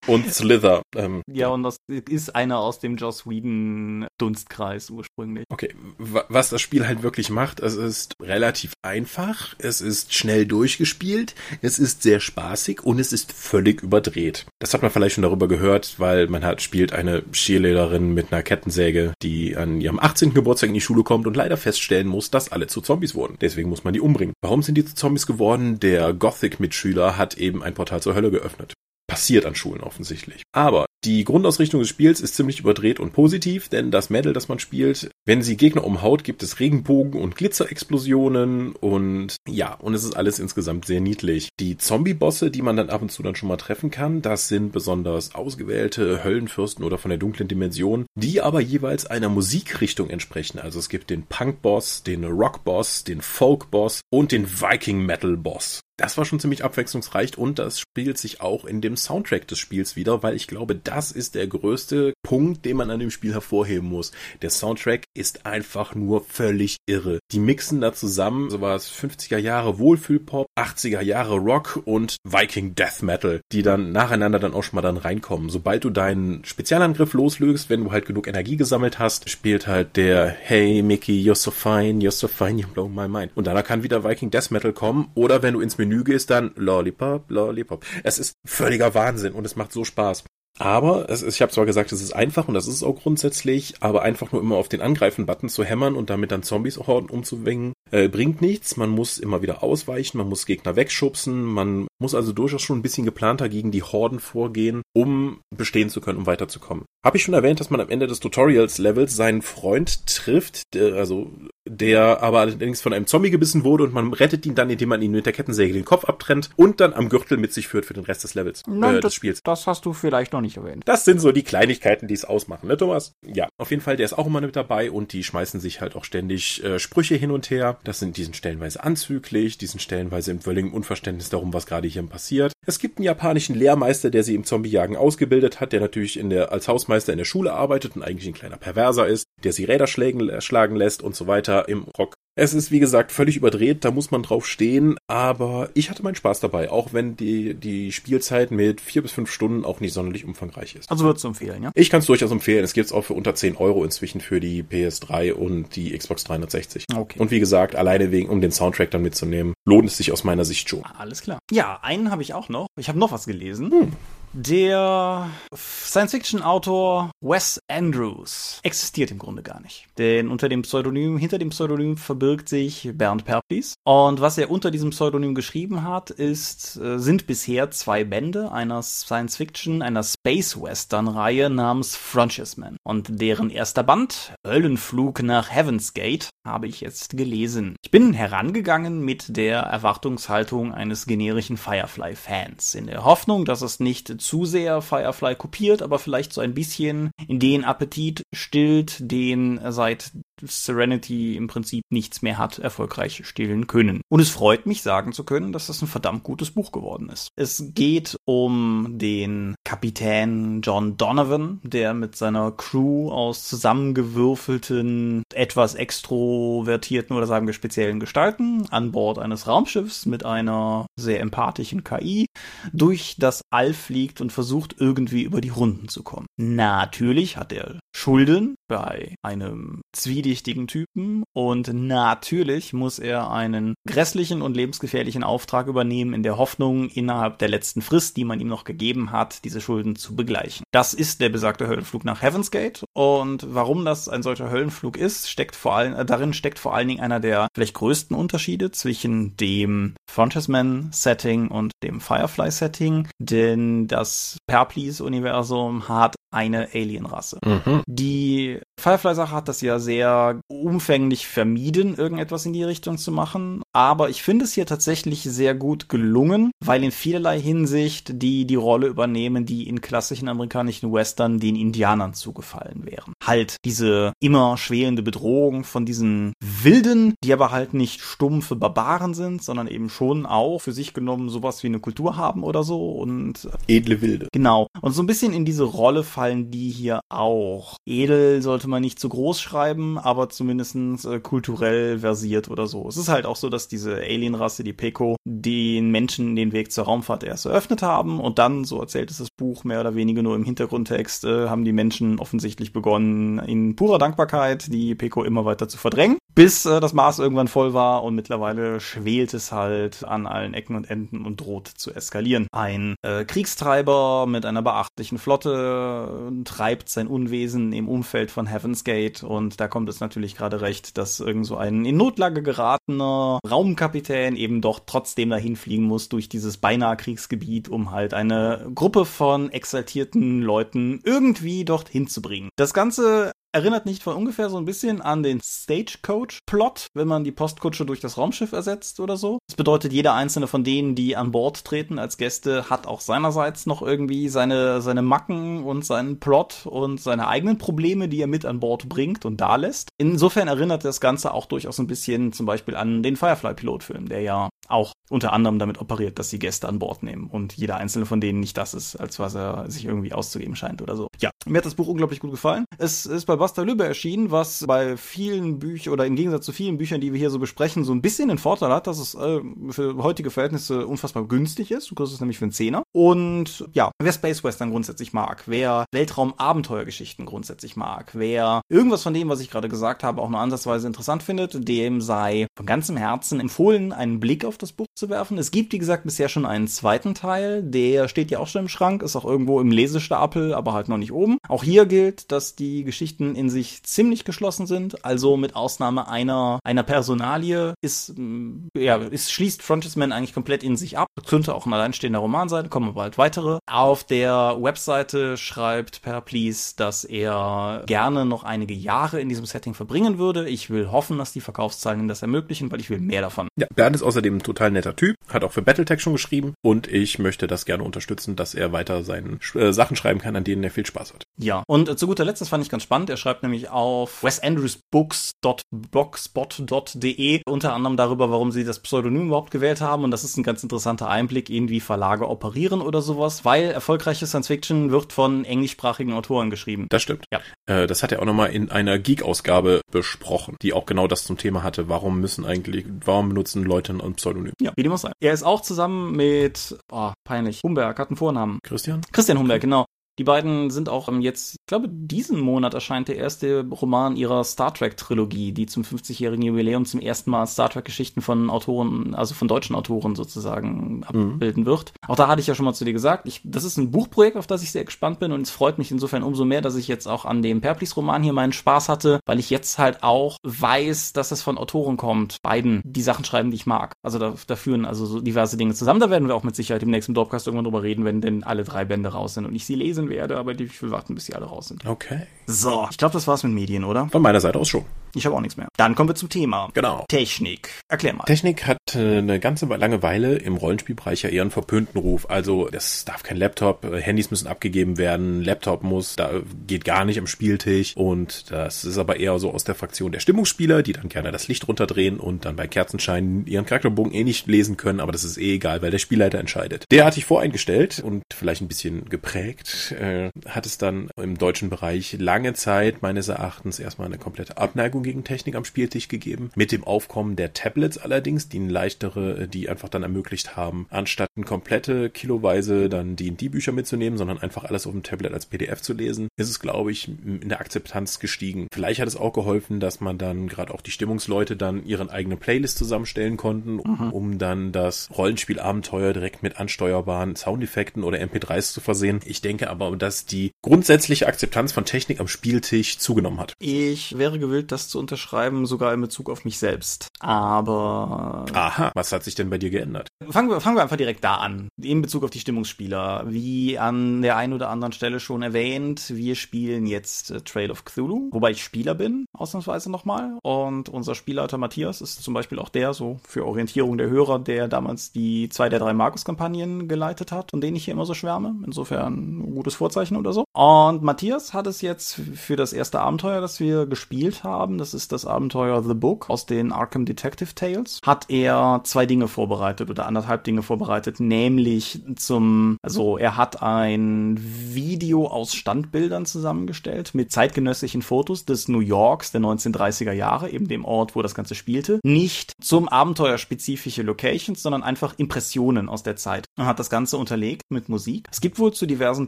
und Slither. Ähm, ja, und das ist einer aus dem Joss Whedon Dunstkreis ursprünglich. Okay, was das Spiel halt wirklich macht, es ist relativ einfach, es ist schnell durchgespielt, es ist sehr spaßig und es ist völlig überdreht. Das hat man vielleicht schon darüber gehört, weil man hat spielt eine Cheerleaderin mit einer Kettensäge, die an ihrem 18. Geburtstag in die Schule kommt und leider feststellen muss, dass alle zu Zombies wurden. Deswegen muss man die umbringen. Warum sind die zu Zombies geworden? Der Gothic-Mitschüler hat eben ein Portal zur Hölle geöffnet passiert an Schulen offensichtlich. Aber die Grundausrichtung des Spiels ist ziemlich überdreht und positiv, denn das Mädel, das man spielt, wenn sie Gegner umhaut, gibt es Regenbogen und Glitzerexplosionen und ja, und es ist alles insgesamt sehr niedlich. Die Zombie-Bosse, die man dann ab und zu dann schon mal treffen kann, das sind besonders ausgewählte Höllenfürsten oder von der dunklen Dimension, die aber jeweils einer Musikrichtung entsprechen. Also es gibt den Punk-Boss, den Rock-Boss, den Folk-Boss und den Viking-Metal-Boss das war schon ziemlich abwechslungsreich und das spielt sich auch in dem Soundtrack des Spiels wieder, weil ich glaube, das ist der größte Punkt, den man an dem Spiel hervorheben muss. Der Soundtrack ist einfach nur völlig irre. Die mixen da zusammen, so war es 50er Jahre Wohlfühlpop, 80er Jahre Rock und Viking Death Metal, die dann nacheinander dann auch schon mal dann reinkommen. Sobald du deinen Spezialangriff loslöst, wenn du halt genug Energie gesammelt hast, spielt halt der Hey Mickey, you're so fine, you're so fine, you blow my mind. Und danach kann wieder Viking Death Metal kommen oder wenn du ins Menü Menü gehst, dann Lollipop, Lollipop. Es ist völliger Wahnsinn und es macht so Spaß. Aber es ist, ich habe zwar gesagt, es ist einfach und das ist es auch grundsätzlich, aber einfach nur immer auf den Angreifen-Button zu hämmern und damit dann Zombies umzuwingen, äh, bringt nichts. Man muss immer wieder ausweichen, man muss Gegner wegschubsen, man muss also durchaus schon ein bisschen geplanter gegen die Horden vorgehen, um bestehen zu können, um weiterzukommen. Habe ich schon erwähnt, dass man am Ende des Tutorials-Levels seinen Freund trifft, der, also der aber allerdings von einem Zombie gebissen wurde und man rettet ihn dann, indem man ihn mit der Kettensäge den Kopf abtrennt und dann am Gürtel mit sich führt für den Rest des Levels, Nein, äh, des Spiels. Das hast du vielleicht noch nicht erwähnt. Das sind so die Kleinigkeiten, die es ausmachen, ne, Thomas? Ja, auf jeden Fall, der ist auch immer mit dabei und die schmeißen sich halt auch ständig äh, Sprüche hin und her. Das sind diesen stellenweise anzüglich, diesen stellenweise im völligen Unverständnis darum, was gerade hier passiert. Es gibt einen japanischen Lehrmeister, der sie im Zombiejagen ausgebildet hat, der natürlich in der, als Hausmeister in der Schule arbeitet und eigentlich ein kleiner Perverser ist, der sie Räder schlagen, schlagen lässt und so weiter im Rock Es ist, wie gesagt, völlig überdreht, da muss man drauf stehen, aber ich hatte meinen Spaß dabei, auch wenn die, die Spielzeit mit vier bis fünf Stunden auch nicht sonderlich umfangreich ist. Also würdest du empfehlen, ja? Ich kann es durchaus empfehlen. Es gibt es auch für unter 10 Euro inzwischen für die PS3 und die Xbox 360. Okay. Und wie gesagt, alleine wegen, um den Soundtrack dann mitzunehmen, lohnt es sich aus meiner Sicht schon. Alles klar. Ja, einen habe ich auch noch. Ich habe noch was gelesen. Hm. Der Science-Fiction-Autor Wes Andrews existiert im Grunde gar nicht. Denn unter dem Pseudonym, hinter dem Pseudonym verbirgt sich Bernd Perplis. Und was er unter diesem Pseudonym geschrieben hat, ist, äh, sind bisher zwei Bände einer Science-Fiction, einer Space-Western-Reihe namens Frontiersman. Und deren erster Band, Höllenflug nach Heaven's Gate, habe ich jetzt gelesen. Ich bin herangegangen mit der Erwartungshaltung eines generischen Firefly-Fans, in der Hoffnung, dass es nicht zu sehr Firefly kopiert, aber vielleicht so ein bisschen den Appetit stillt, den seit Serenity im Prinzip nichts mehr hat, erfolgreich stillen können. Und es freut mich sagen zu können, dass das ein verdammt gutes Buch geworden ist. Es geht um den Kapitän John Donovan, der mit seiner Crew aus zusammengewürfelten, etwas extrovertierten oder sagen wir speziellen Gestalten an Bord eines Raumschiffs mit einer sehr empathischen KI durch das All fliegt und versucht irgendwie über die Runden zu kommen. Natürlich hat er Schulden bei einem zwielichtigen Typen und natürlich muss er einen grässlichen und lebensgefährlichen Auftrag übernehmen in der Hoffnung, innerhalb der letzten Frist, die man ihm noch gegeben hat, diese Schulden zu begleichen. Das ist der besagte Höllenflug nach Heaven's Gate und warum das ein solcher Höllenflug ist, steckt vor allem, äh, darin steckt vor allen Dingen einer der vielleicht größten Unterschiede zwischen dem Frontiersman Setting und dem Firefly Setting, denn das Perplis Universum hat eine Alienrasse. Mhm. Die Firefly-Sache hat das ja sehr umfänglich vermieden, irgendetwas in die Richtung zu machen. Aber ich finde es hier tatsächlich sehr gut gelungen, weil in vielerlei Hinsicht die die Rolle übernehmen, die in klassischen amerikanischen Western den Indianern zugefallen wären. Halt diese immer schwelende Bedrohung von diesen Wilden, die aber halt nicht stumpfe Barbaren sind, sondern eben schon auch für sich genommen sowas wie eine Kultur haben oder so und Edle Wilde. Genau. Und so ein bisschen in diese Rolle fallen die hier auch. Edel sollte man nicht zu groß schreiben, aber zumindestens äh, kulturell versiert oder so. Es ist halt auch so, dass diese Alienrasse, die Peko, den Menschen den Weg zur Raumfahrt erst eröffnet haben und dann, so erzählt es das Buch mehr oder weniger nur im Hintergrundtext, äh, haben die Menschen offensichtlich begonnen, in purer Dankbarkeit die Peko immer weiter zu verdrängen, bis äh, das Maß irgendwann voll war und mittlerweile schwelt es halt an allen Ecken und Enden und droht zu eskalieren. Ein äh, Kriegstreiber mit einer beachtlichen Flotte äh, treibt sein Unwesen im Umfeld von Heaven's Gate und da kommt es natürlich gerade recht, dass irgend so ein in Notlage geratener Raumkapitän eben doch trotzdem dahin fliegen muss durch dieses beinahe Kriegsgebiet, um halt eine Gruppe von exaltierten Leuten irgendwie dorthin zu bringen. Das Ganze Erinnert nicht von ungefähr so ein bisschen an den Stagecoach-Plot, wenn man die Postkutsche durch das Raumschiff ersetzt oder so. Das bedeutet, jeder einzelne von denen, die an Bord treten als Gäste, hat auch seinerseits noch irgendwie seine, seine Macken und seinen Plot und seine eigenen Probleme, die er mit an Bord bringt und da lässt. Insofern erinnert das Ganze auch durchaus ein bisschen zum Beispiel an den Firefly-Pilotfilm, der ja auch unter anderem damit operiert, dass sie Gäste an Bord nehmen und jeder einzelne von denen nicht das ist, als was er sich irgendwie auszugeben scheint oder so. Ja, mir hat das Buch unglaublich gut gefallen. Es ist bei Basta Lübbe erschienen, was bei vielen Büchern oder im Gegensatz zu vielen Büchern, die wir hier so besprechen, so ein bisschen den Vorteil hat, dass es äh, für heutige Verhältnisse unfassbar günstig ist. Du kriegst es nämlich für einen Zehner. Und ja, wer Space Western grundsätzlich mag, wer Weltraum-Abenteuergeschichten grundsätzlich mag, wer irgendwas von dem, was ich gerade gesagt habe, auch nur ansatzweise interessant findet, dem sei von ganzem Herzen empfohlen, einen Blick auf das Buch zu werfen. Es gibt, wie gesagt, bisher schon einen zweiten Teil. Der steht ja auch schon im Schrank, ist auch irgendwo im Lesestapel, aber halt noch nicht oben. Auch hier gilt, dass die Geschichten in sich ziemlich geschlossen sind. Also mit Ausnahme einer, einer Personalie ist, mm, ja, ist, schließt Frontiersman eigentlich komplett in sich ab. Könnte auch ein alleinstehender Roman sein, kommen bald weitere. Auf der Webseite schreibt Perplease, dass er gerne noch einige Jahre in diesem Setting verbringen würde. Ich will hoffen, dass die Verkaufszahlen das ermöglichen, weil ich will mehr davon. Ja, Bernd ist außerdem ein total netter Typ, hat auch für Battletech schon geschrieben und ich möchte das gerne unterstützen, dass er weiter seine äh, Sachen schreiben kann, an denen er viel Spaß hat. Ja, und äh, zu guter Letzt, das fand ich ganz spannend, er schreibt nämlich auf wesandrewsbooks.blogspot.de unter anderem darüber, warum sie das Pseudonym überhaupt gewählt haben und das ist ein ganz interessanter Einblick in wie Verlage operieren oder sowas, weil erfolgreiche Science Fiction wird von englischsprachigen Autoren geschrieben. Das stimmt. Ja. Äh, das hat er auch nochmal in einer Geek-Ausgabe besprochen, die auch genau das zum Thema hatte. Warum müssen eigentlich, warum benutzen Leute ein Pseudonym? Ja, wie dem auch sei. Er ist auch zusammen mit, oh, peinlich, Humberg hat einen Vornamen. Christian? Christian Humberg, genau. Die beiden sind auch ähm, jetzt, ich glaube, diesen Monat erscheint der erste Roman ihrer Star Trek Trilogie, die zum 50-jährigen Jubiläum zum ersten Mal Star Trek Geschichten von Autoren, also von deutschen Autoren sozusagen abbilden mhm. wird. Auch da hatte ich ja schon mal zu dir gesagt, ich, das ist ein Buchprojekt, auf das ich sehr gespannt bin und es freut mich insofern umso mehr, dass ich jetzt auch an dem Perplis Roman hier meinen Spaß hatte, weil ich jetzt halt auch weiß, dass es von Autoren kommt, beiden, die Sachen schreiben, die ich mag. Also da, da führen also so diverse Dinge zusammen. Da werden wir auch mit Sicherheit im nächsten Dropcast irgendwann drüber reden, wenn denn alle drei Bände raus sind und ich sie lesen werde, aber ich will warten, bis sie alle raus sind. Okay. So, ich glaube, das war's mit Medien, oder? Von meiner Seite aus schon. Ich habe auch nichts mehr. Dann kommen wir zum Thema. Genau. Technik. Erklär mal. Technik hat äh, eine ganze lange Weile im Rollenspielbereich ja eher einen verpönten Ruf. Also es darf kein Laptop, äh, Handys müssen abgegeben werden, Laptop muss, da geht gar nicht am Spieltisch und das ist aber eher so aus der Fraktion der Stimmungsspieler, die dann gerne das Licht runterdrehen und dann bei Kerzenschein ihren Charakterbogen eh nicht lesen können, aber das ist eh egal, weil der Spielleiter entscheidet. Der hatte ich voreingestellt und vielleicht ein bisschen geprägt, äh, hat es dann im deutschen Bereich lange Zeit meines Erachtens erstmal eine komplette Abneigung Bewegung gegen Technik am Spieltisch gegeben. Mit dem Aufkommen der Tablets allerdings, die leichtere, die einfach dann ermöglicht haben, anstatt ein komplette kiloweise dann D&D-Bücher mitzunehmen, sondern einfach alles auf dem Tablet als PDF zu lesen, ist es, glaube ich, in der Akzeptanz gestiegen. Vielleicht hat es auch geholfen, dass man dann gerade auch die Stimmungsleute dann ihren eigenen Playlist zusammenstellen konnten, mhm. um dann das Rollenspielabenteuer direkt mit ansteuerbaren Soundeffekten oder MP3s zu versehen. Ich denke aber, dass die grundsätzliche Akzeptanz von Technik am Spieltisch zugenommen hat. Ich wäre gewillt, das zu unterschreiben, sogar in Bezug auf mich selbst. Aber. Aha, was hat sich denn bei dir geändert? Fangen wir, fangen wir einfach direkt da an. In Bezug auf die Stimmungsspieler. Wie an der einen oder anderen Stelle schon erwähnt, wir spielen jetzt äh, Trail of Cthulhu, wobei ich Spieler bin, ausnahmsweise nochmal. Und unser Spielleiter Matthias ist zum Beispiel auch der, so für Orientierung der Hörer, der damals die zwei der drei Markus-Kampagnen geleitet hat und den ich hier immer so schwärme. Insofern ein gutes Vorzeichen oder so. Und Matthias hat es jetzt für das erste Abenteuer, das wir gespielt haben, das ist das Abenteuer The Book aus den Arkham Detective Tales, hat er zwei Dinge vorbereitet oder anderthalb Dinge vorbereitet, nämlich zum, also er hat ein Video aus Standbildern zusammengestellt mit zeitgenössischen Fotos des New Yorks der 1930er Jahre, eben dem Ort, wo das Ganze spielte. Nicht zum Abenteuer spezifische Locations, sondern einfach Impressionen aus der Zeit. Er hat das Ganze unterlegt mit Musik. Es gibt wohl zu diversen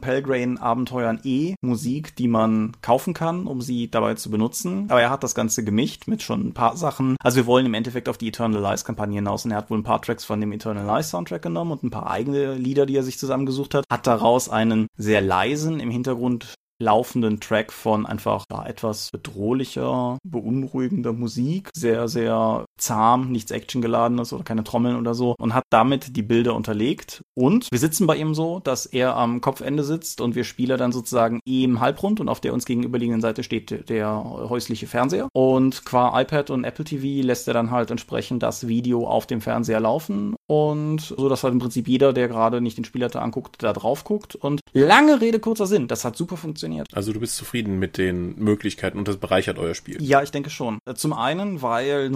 Pelgrane-Abenteuern eh Musik, die man kaufen kann, um sie dabei zu benutzen. Aber er hat das Ganze Ganze gemischt mit schon ein paar Sachen. Also wir wollen im Endeffekt auf die Eternal Lies Kampagne hinaus und er hat wohl ein paar Tracks von dem Eternal Lies Soundtrack genommen und ein paar eigene Lieder, die er sich zusammengesucht hat. Hat daraus einen sehr leisen, im Hintergrund laufenden Track von einfach ja, etwas bedrohlicher, beunruhigender Musik, sehr, sehr zahm, nichts actiongeladenes oder keine Trommeln oder so und hat damit die Bilder unterlegt. Und wir sitzen bei ihm so, dass er am Kopfende sitzt und wir Spieler dann sozusagen im Halbrund und auf der uns gegenüberliegenden Seite steht der häusliche Fernseher. Und qua iPad und Apple TV lässt er dann halt entsprechend das Video auf dem Fernseher laufen und so, dass halt im Prinzip jeder, der gerade nicht den Spielleiter anguckt, da drauf guckt. Und lange Rede, kurzer Sinn, das hat super funktioniert. Also du bist zufrieden mit den Möglichkeiten und das bereichert euer Spiel? Ja, ich denke schon. Zum einen, weil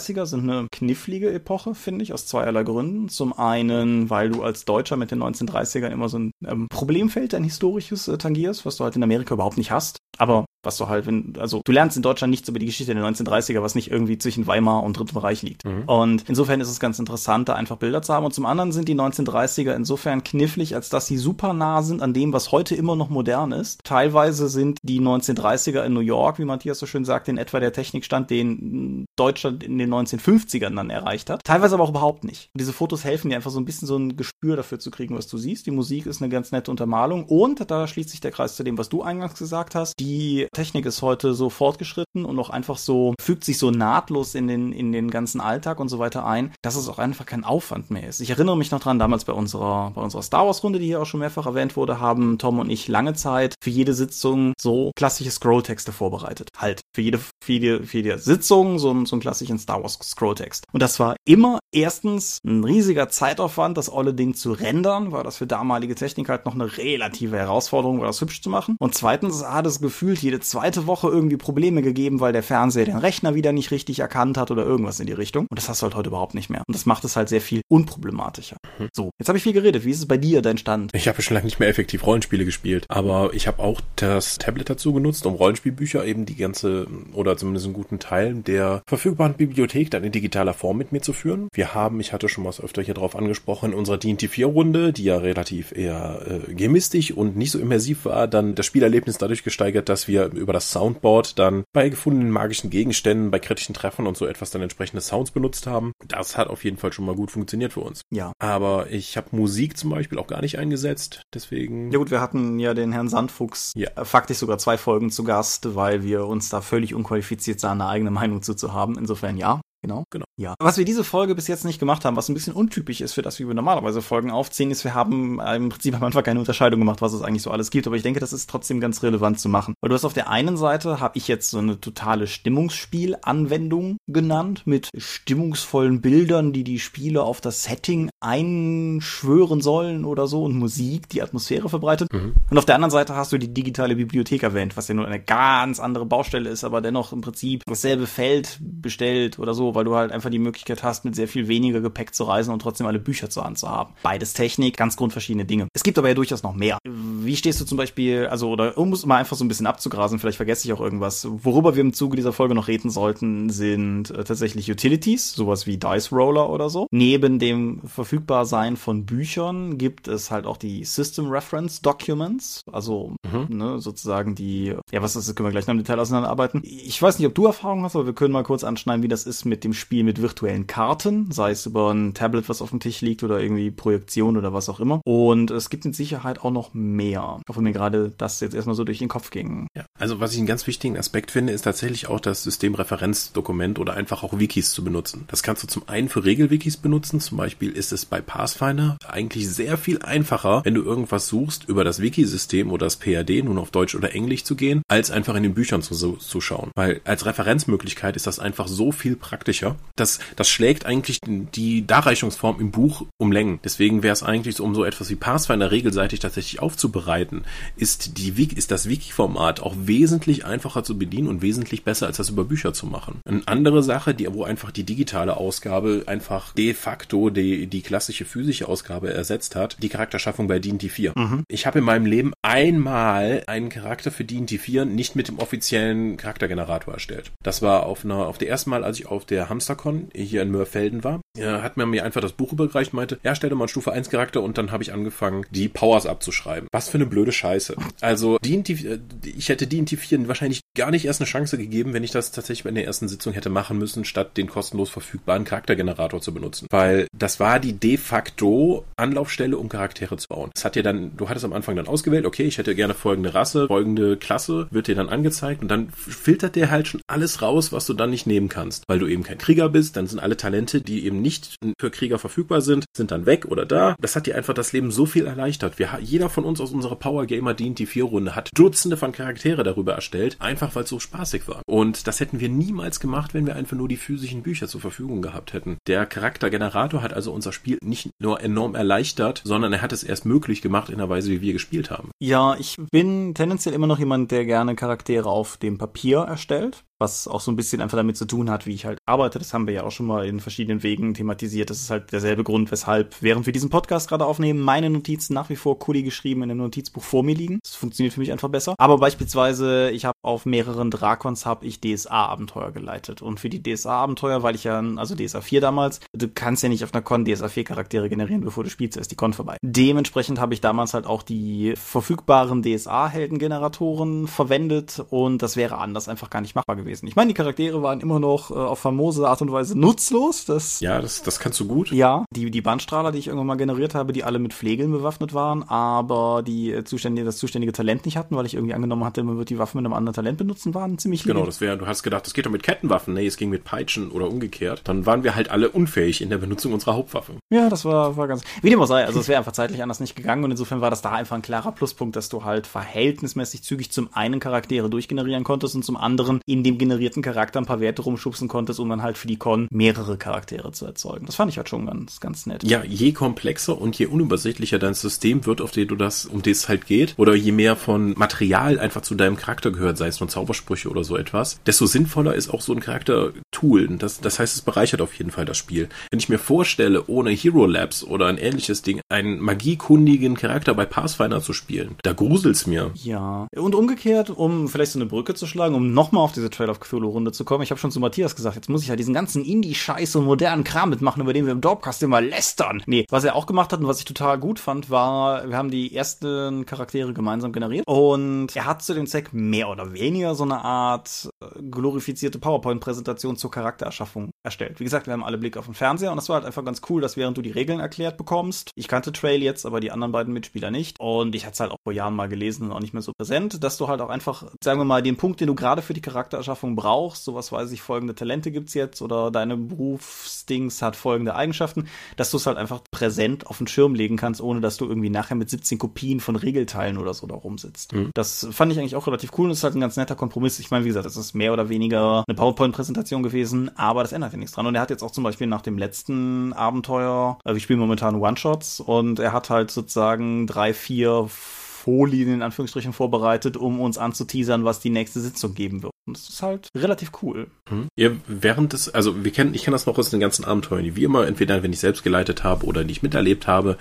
1930er sind eine knifflige Epoche, finde ich, aus zweierlei Gründen. Zum einen, weil du als Deutscher mit den 1930ern immer so ein ähm, Problemfeld, ein historisches äh, tangierst, was du halt in Amerika überhaupt nicht hast. Aber was du halt, wenn, also du lernst in Deutschland nichts über die Geschichte der 1930er, was nicht irgendwie zwischen Weimar und Dritten Reich liegt. Mhm. Und insofern ist es ganz interessant, da einfach Bilder zu haben. Und zum anderen sind die 1930er insofern knifflig, als dass sie super nah sind an dem, was heute immer noch modern ist. Teilweise sind die 1930er in New York, wie Matthias so schön sagt, in etwa der Technikstand, den Deutschland in den 1950ern dann erreicht hat. Teilweise aber auch überhaupt nicht. Und diese Fotos helfen dir einfach so ein bisschen so ein Gespür dafür zu kriegen, was du siehst. Die Musik ist eine ganz nette Untermalung. Und da schließt sich der Kreis zu dem, was du eingangs gesagt hast. Die Technik ist heute so fortgeschritten und auch einfach so, fügt sich so nahtlos in den, in den ganzen Alltag und so weiter ein, dass es auch einfach kein Aufwand mehr ist. Ich erinnere mich noch dran, damals bei unserer, bei unserer Star Wars Runde, die hier auch schon mehrfach erwähnt wurde, haben Tom und ich lange Zeit für jede Sitzung so klassische Scrolltexte vorbereitet. Halt für jede, für jede, für jede Sitzung so, ein, so einen klassischen Star Wars Scrolltext. Und das war immer erstens ein riesiger Zeitaufwand, das olle Ding zu rendern, weil das für damalige Technik halt noch eine relative Herausforderung war, das hübsch zu machen. Und zweitens hat es gefühlt jede zweite Woche irgendwie Probleme gegeben, weil der Fernseher den Rechner wieder nicht richtig erkannt hat oder irgendwas in die Richtung. Und das hast du halt heute überhaupt nicht mehr. Und das macht es halt sehr viel unproblematischer. Mhm. So, jetzt habe ich viel geredet. Wie ist es bei dir, dein Stand? Ich habe schon lange nicht mehr effektiv Rollenspiele gespielt, aber ich habe auch das Tablet dazu genutzt, um Rollenspielbücher eben die ganze oder zumindest einen guten Teil der verfügbaren Bibliothek dann in digitaler Form mit mir zu führen. Wir haben, ich hatte schon mal öfter hier drauf angesprochen, in unserer D&T 4 Runde, die ja relativ eher äh, gemistig und nicht so immersiv war, dann das Spielerlebnis dadurch gesteigert, dass wir über das Soundboard dann bei gefundenen magischen Gegenständen, bei kritischen Treffern und so etwas dann entsprechende Sounds benutzt haben. Das hat auf jeden Fall schon mal gut funktioniert für uns. Ja. Aber ich habe Musik zum Beispiel auch gar nicht eingesetzt, deswegen. Ja gut, wir hatten ja den Herrn Sandfuchs ja. Äh, faktisch sogar zwei Folgen zu Gast, weil wir uns da völlig unqualifiziert sahen, eine eigene Meinung zu, zu haben. Insofern ja. Genau. Genau. Ja. Was wir diese Folge bis jetzt nicht gemacht haben, was ein bisschen untypisch ist für das, wie wir normalerweise Folgen aufziehen, ist, wir haben im Prinzip am Anfang keine Unterscheidung gemacht, was es eigentlich so alles gibt. Aber ich denke, das ist trotzdem ganz relevant zu machen. Weil du hast auf der einen Seite, habe ich jetzt so eine totale Stimmungsspiel-Anwendung genannt, mit stimmungsvollen Bildern, die die Spiele auf das Setting einschwören sollen oder so und Musik, die Atmosphäre verbreitet. Mhm. Und auf der anderen Seite hast du die digitale Bibliothek erwähnt, was ja nur eine ganz andere Baustelle ist, aber dennoch im Prinzip dasselbe Feld bestellt oder so weil du halt einfach die Möglichkeit hast, mit sehr viel weniger Gepäck zu reisen und trotzdem alle Bücher zur Hand zu haben. Beides Technik, ganz grundverschiedene Dinge. Es gibt aber ja durchaus noch mehr. Wie stehst du zum Beispiel, also, oder um es mal einfach so ein bisschen abzugrasen, vielleicht vergesse ich auch irgendwas. Worüber wir im Zuge dieser Folge noch reden sollten, sind äh, tatsächlich Utilities, sowas wie Dice Roller oder so. Neben dem Verfügbarsein von Büchern gibt es halt auch die System Reference Documents, also mhm. ne, sozusagen die, ja, was ist das, können wir gleich noch im Detail auseinanderarbeiten. Ich weiß nicht, ob du Erfahrung hast, aber wir können mal kurz anschneiden, wie das ist mit dem Spiel mit virtuellen Karten, sei es über ein Tablet, was auf dem Tisch liegt oder irgendwie Projektion oder was auch immer. Und es gibt mit Sicherheit auch noch mehr, auch wenn mir gerade das jetzt erstmal so durch den Kopf ging. Ja, also was ich einen ganz wichtigen Aspekt finde, ist tatsächlich auch das Systemreferenzdokument oder einfach auch Wikis zu benutzen. Das kannst du zum einen für Regelwikis benutzen, zum Beispiel ist es bei Pathfinder eigentlich sehr viel einfacher, wenn du irgendwas suchst, über das Wikisystem oder das PAD, nun auf Deutsch oder Englisch zu gehen, als einfach in den Büchern zu, zu schauen. Weil als Referenzmöglichkeit ist das einfach so viel praktischer praktischer. Das, das schlägt eigentlich die Darreichungsform im Buch um Längen. Deswegen wäre es eigentlich so, um so etwas wie Pathfinder regelseitig tatsächlich aufzubereiten, ist die ist das Wiki-Format auch wesentlich einfacher zu bedienen und wesentlich besser, als das über Bücher zu machen. Eine andere Sache, die, wo einfach die digitale Ausgabe einfach de facto die, die klassische physische Ausgabe ersetzt hat, die Charakterschaffung bei D&D 4. Mhm. Ich habe in meinem Leben einmal einen Charakter für D&D 4 nicht mit dem offiziellen Charaktergenerator erstellt. Das war auf einer, auf der ersten Mal, als ich auf der der Hamstercon hier in Mörfelden war, hat mir mir einfach das Buch übergereicht, meinte, ja, stell dir mal einen Stufe 1 Charakter und dann habe ich angefangen, die Powers abzuschreiben. Was für eine blöde Scheiße. Also, D&T, äh, ich hätte D&T 4 wahrscheinlich gar nicht erst eine Chance gegeben, wenn ich das tatsächlich in der ersten Sitzung hätte machen müssen, statt den kostenlos verfügbaren Charaktergenerator zu benutzen. Weil das war die de facto Anlaufstelle, um Charaktere zu bauen. Das hat dir dann, du hattest am Anfang dann ausgewählt, okay, ich hätte gerne folgende Rasse, folgende Klasse, wird dir dann angezeigt und dann filtert der halt schon alles raus, was du dann nicht nehmen kannst, weil du eben kein Krieger bist, dann sind alle Talente, die eben nicht für Krieger verfügbar sind, sind dann weg oder da. Das hat dir einfach das Leben so viel erleichtert. Wir, jeder von uns aus unserer Power Gamer D&D 4 Runde hat Dutzende von Charaktere darüber erstellt, einfach weil es so spaßig war. Und das hätten wir niemals gemacht, wenn wir einfach nur die physischen Bücher zur Verfügung gehabt hätten. Der Charaktergenerator hat also unser Spiel nicht nur enorm erleichtert, sondern er hat es erst möglich gemacht in der Weise, wie wir gespielt haben. Ja, ich bin tendenziell immer noch jemand, der gerne Charaktere auf dem Papier erstellt was auch so ein bisschen einfach damit zu tun hat, wie ich halt arbeite. Das haben wir ja auch schon mal in verschiedenen Wegen thematisiert. Das ist halt derselbe Grund, weshalb, während wir diesen Podcast gerade aufnehmen, meine Notizen nach wie vor Kuli geschrieben in einem Notizbuch vor mir liegen. Das funktioniert für mich einfach besser. Aber beispielsweise, ich habe auf mehreren Drakons habe ich DSA-Abenteuer geleitet. Und für die DSA-Abenteuer, weil ich ja, also DSA 4 damals, du kannst ja nicht auf einer Con DSA 4 Charaktere generieren, bevor du spielst, ist die Con vorbei. Dementsprechend habe ich damals halt auch die verfügbaren DSA-Heldengeneratoren verwendet und das wäre anders einfach gar nicht machbar gewesen gewesen. Ich meine, die Charaktere waren immer noch äh, auf famose Art und Weise nutzlos. Das, ja, das, das kannst du gut. Ja, die, die Bandstrahler, die ich irgendwann mal generiert habe, die alle mit Flegeln bewaffnet waren, aber die äh, zuständige, das zuständige Talent nicht hatten, weil ich irgendwie angenommen hatte, man wird die Waffen mit einem anderen Talent benutzen, waren ziemlich Genau, das wäre, du hast gedacht, das geht doch mit Kettenwaffen. Nee, es ging mit Peitschen oder umgekehrt. Dann waren wir halt alle unfähig in der Benutzung unserer Hauptwaffe. Ja, das war, war ganz, wie dem auch sei, also es wäre einfach zeitlich anders nicht gegangen und insofern war das da einfach ein klarer Pluspunkt, dass du halt verhältnismäßig zügig zum einen Charaktere durchgenerieren konntest und zum anderen in dem generierten Charakter ein paar Werte rumschubsen konntest, um dann halt für die Con mehrere Charaktere zu erzeugen. Das fand ich halt schon ganz, ganz nett. Ja, je komplexer und je unübersichtlicher dein System wird, auf dem du das, um das halt geht, oder je mehr von Material einfach zu deinem Charakter gehört, sei es nur Zaubersprüche oder so etwas, desto sinnvoller ist auch so ein Charakter-Tool. Das, das heißt, es bereichert auf jeden Fall das Spiel. Wenn ich mir vorstelle, ohne Hero Labs oder ein ähnliches Ding, einen magiekundigen Charakter bei Pathfinder zu spielen, da gruselt's mir. Ja. Und umgekehrt, um vielleicht so eine Brücke zu schlagen, um nochmal auf diese Trail of Cthulhu-Runde zu kommen, ich habe schon zu Matthias gesagt, jetzt muss ich ja diesen ganzen Indie-Scheiß und modernen Kram mitmachen, über den wir im Dorpcast immer lästern. Nee, was er auch gemacht hat und was ich total gut fand, war, wir haben die ersten Charaktere gemeinsam generiert und er hat zu dem Zweck mehr oder weniger so eine Art äh, glorifizierte PowerPoint-Präsentation zur Charaktererschaffung erstellt. Wie gesagt, wir haben alle Blick auf den Fernseher und das war halt einfach ganz cool, dass während du die Regeln erklärt bekommst, ich kannte Trail jetzt, aber die anderen beiden Mitspieler nicht und ich hatte es halt auch vor Jahren mal gelesen und auch nicht mehr so präsent, dass du halt auch einfach, sagen wir mal, den Punkt, den du gerade für die Charaktererschaffung brauchst, sowas weiß ich, folgende Talente gibt's jetzt oder deine Berufsdings hat folgende Eigenschaften, dass du es halt einfach präsent auf den Schirm legen kannst, ohne dass du irgendwie nachher mit 17 Kopien von Regelteilen oder so da rumsitzt. Mhm. Das fand ich eigentlich auch relativ cool und ist halt ein ganz netter Kompromiss. Ich meine, wie gesagt, es ist mehr oder weniger eine PowerPoint-Präsentation gewesen, aber das ändert ja nichts dran. Und er hat jetzt auch zum Beispiel nach dem letzten Abenteuer, also wir spielen momentan One-Shots und er hat halt sozusagen drei, vier Folien in Anführungsstrichen vorbereitet, um uns anzuteasern, was die nächste Sitzung geben wird. Und das ist halt relativ cool. Mhm. Ja, während des, also wir kennen, ich kenne das noch aus den ganzen Abenteuern, die wie immer, entweder wenn ich selbst geleitet habe oder die ich miterlebt habe,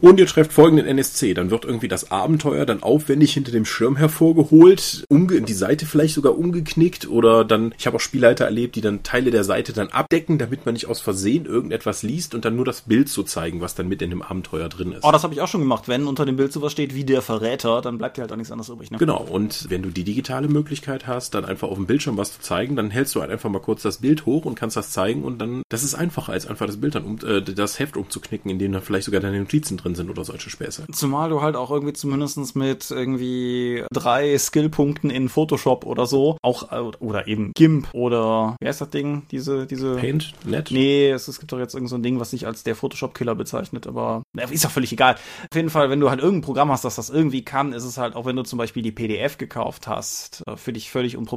und ihr trefft folgenden NSC. Dann wird irgendwie das Abenteuer dann aufwendig hinter dem Schirm hervorgeholt, umge die Seite vielleicht sogar umgeknickt oder dann, ich habe auch Spielleiter erlebt, die dann Teile der Seite dann abdecken, damit man nicht aus Versehen irgendetwas liest und dann nur das Bild zu zeigen, was dann mit in dem Abenteuer drin ist. Oh, das habe ich auch schon gemacht. Wenn unter dem Bild sowas steht wie der Verräter, dann bleibt dir halt auch nichts anderes übrig. Ne? Genau. Und wenn du die digitale Möglichkeit hast, dann einfach auf dem Bildschirm was zu zeigen, dann hältst du halt einfach mal kurz das Bild hoch und kannst das zeigen und dann, das ist einfacher als einfach das Bild dann um, äh, das Heft umzuknicken, in dem dann vielleicht sogar deine Notizen drin sind oder solche Späße. Zumal du halt auch irgendwie zumindest mit irgendwie drei Skillpunkten in Photoshop oder so, auch, oder eben GIMP oder, wie heißt das Ding? Diese, diese. Paint? Net? Nee, es, es gibt doch jetzt irgend so ein Ding, was sich als der Photoshop-Killer bezeichnet, aber ist doch völlig egal. Auf jeden Fall, wenn du halt irgendein Programm hast, das das irgendwie kann, ist es halt, auch wenn du zum Beispiel die PDF gekauft hast, äh, für dich völlig unproblematisch.